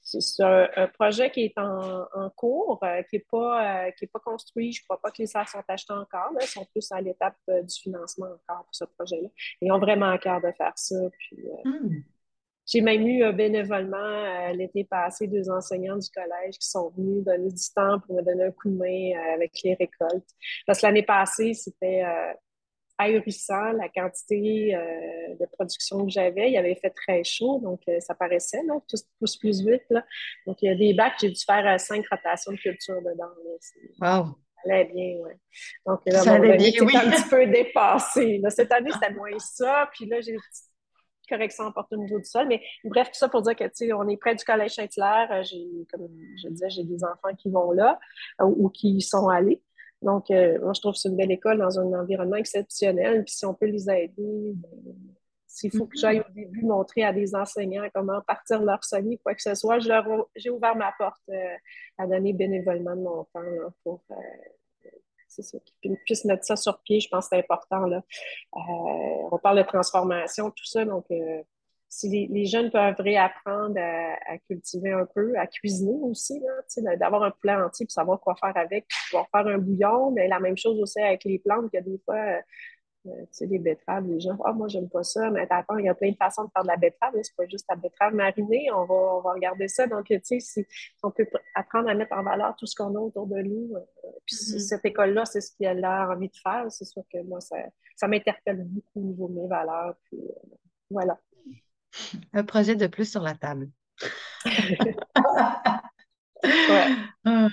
c'est un, projet qui est en, cours, qui n'est pas, qui est pas construit. Je ne crois pas que les salles sont achetées encore. Là. Ils sont plus à l'étape du financement encore pour ce projet-là. Ils ont vraiment à cœur de faire ça. Puis, hmm. J'ai même eu euh, bénévolement euh, l'été passé deux enseignants du collège qui sont venus donner du temps pour me donner un coup de main euh, avec les récoltes. Parce que l'année passée, c'était ahurissant la quantité de production que j'avais. Il avait fait très chaud, donc ça paraissait, non? Tout pousse plus vite. Là. Donc, il y a des bacs, j'ai dû faire cinq rotations de culture dedans. Wow! Ça allait bien, oui. Donc là, ça allait bien, oui. un petit peu dépassé. cette année, c'était moins ça. Puis là, j'ai correction en niveau du sol. Mais bref, tout ça pour dire que, tu sais, on est près du Collège Saint-Hilaire. Euh, j'ai, comme je disais, j'ai des enfants qui vont là euh, ou qui y sont allés. Donc, euh, moi, je trouve que c'est une belle école dans un environnement exceptionnel. Puis si on peut les aider, ben, s'il faut que mm-hmm. j'aille au début montrer à des enseignants comment partir leur semi, quoi que ce soit, j'ai ouvert ma porte à donner bénévolement de mon temps pour c'est ça, qu'ils puissent mettre ça sur pied, je pense que c'est important. Là. Euh, on parle de transformation, tout ça, donc euh, si les, jeunes peuvent réapprendre à, cultiver un peu, à cuisiner aussi, d'avoir un plan entier pour savoir quoi faire avec, pouvoir faire un bouillon, mais la même chose aussi avec les plantes, que des fois, euh, tu sais, les betteraves, les gens, ah, moi, j'aime pas ça, mais attends, il y a plein de façons de faire de la betterave, c'est pas juste la betterave marinée, on va, on va regarder ça. Donc, tu sais, si on peut apprendre à mettre en valeur tout ce qu'on a autour de nous, euh, puis mm-hmm. cette école-là, c'est ce qu'elle a envie de faire, c'est sûr que moi, ça, ça m'interpelle beaucoup au niveau de mes valeurs, puis euh, voilà. Un projet de plus sur la table. ouais.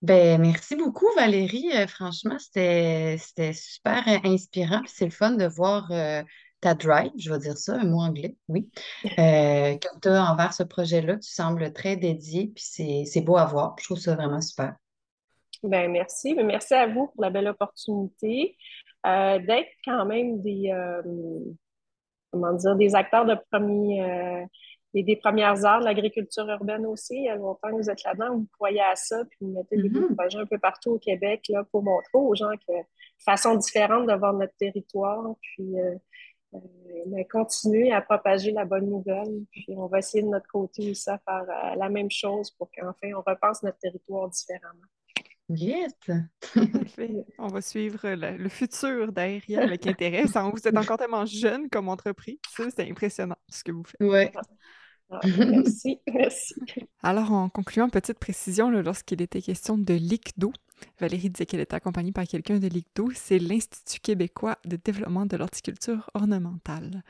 Ben, merci beaucoup, Valérie. Euh, franchement, c'était super euh, inspirant. C'est le fun de voir euh, ta drive, je vais dire ça, un mot anglais, oui, que tu as envers ce projet-là. Tu sembles très dédié, puis c'est beau à voir. Je trouve ça vraiment super. Ben, merci. Ben, merci à vous pour la belle opportunité d'être quand même des, comment dire, des acteurs de premier des premières heures de l'agriculture urbaine aussi. Il y a longtemps que vous êtes là-dedans, vous croyez à ça, puis vous mettez des mm-hmm. projets un peu partout au Québec là, pour montrer aux gens que façon différente de voir notre territoire, puis euh, euh, continuer à propager la bonne nouvelle. Puis on va essayer de notre côté aussi à faire euh, la même chose pour qu'enfin on repense notre territoire différemment. Yes! On va suivre le, futur d'Aéria avec intérêt. Vous êtes encore tellement jeune comme entreprise. C'est impressionnant ce que vous faites. Ouais. Ah, merci. Alors, en concluant, petite précision, lorsqu'il était question de l'ICDO, Valérie disait qu'elle était accompagnée par quelqu'un de l'ICDO, c'est l'Institut québécois de développement de l'horticulture ornementale.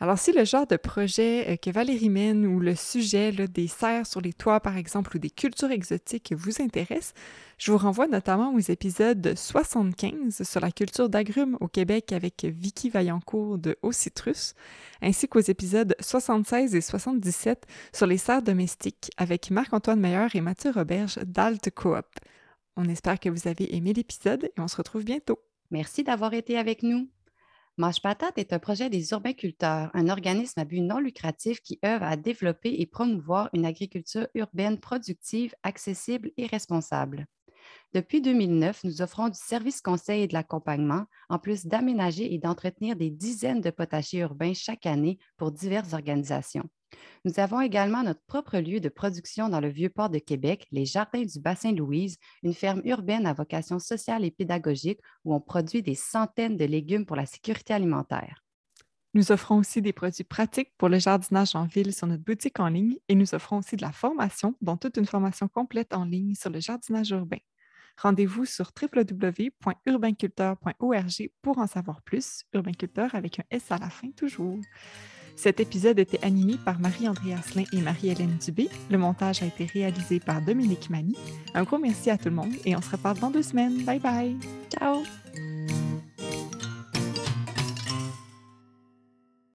Alors, si le genre de projet euh, que Valérie mène ou le sujet des serres sur les toits, par exemple, ou des cultures exotiques vous intéresse, je vous renvoie notamment aux épisodes 75 sur la culture d'agrumes au Québec avec Vicky Vaillancourt de Haut Citrus, ainsi qu'aux épisodes 76 et 77 sur les serres domestiques avec Marc-Antoine Meyer et Mathieu Roberge d'Alt Coop. On espère que vous avez aimé l'épisode et on se retrouve bientôt. Merci d'avoir été avec nous. Mange Patate est un projet des urbainculteurs, un organisme à but non lucratif qui œuvre à développer et promouvoir une agriculture urbaine productive, accessible et responsable. Depuis 2009, nous offrons du service conseil et de l'accompagnement, en plus d'aménager et d'entretenir des dizaines de potagers urbains chaque année pour diverses organisations. Nous avons également notre propre lieu de production dans le Vieux-Port de Québec, les Jardins du Bassin Louise, une ferme urbaine à vocation sociale et pédagogique où on produit des centaines de légumes pour la sécurité alimentaire. Nous offrons aussi des produits pratiques pour le jardinage en ville sur notre boutique en ligne et nous offrons aussi de la formation, dont toute une formation complète en ligne sur le jardinage urbain. Rendez-vous sur www.urbainculteur.org pour en savoir plus. Urbainculteur avec un S à la fin toujours. Cet épisode était animé par Marie-André Asselin et Marie-Hélène Dubé. Le montage a été réalisé par Dominique Mani. Un gros merci à tout le monde et on se reparle dans deux semaines. Bye bye! Ciao!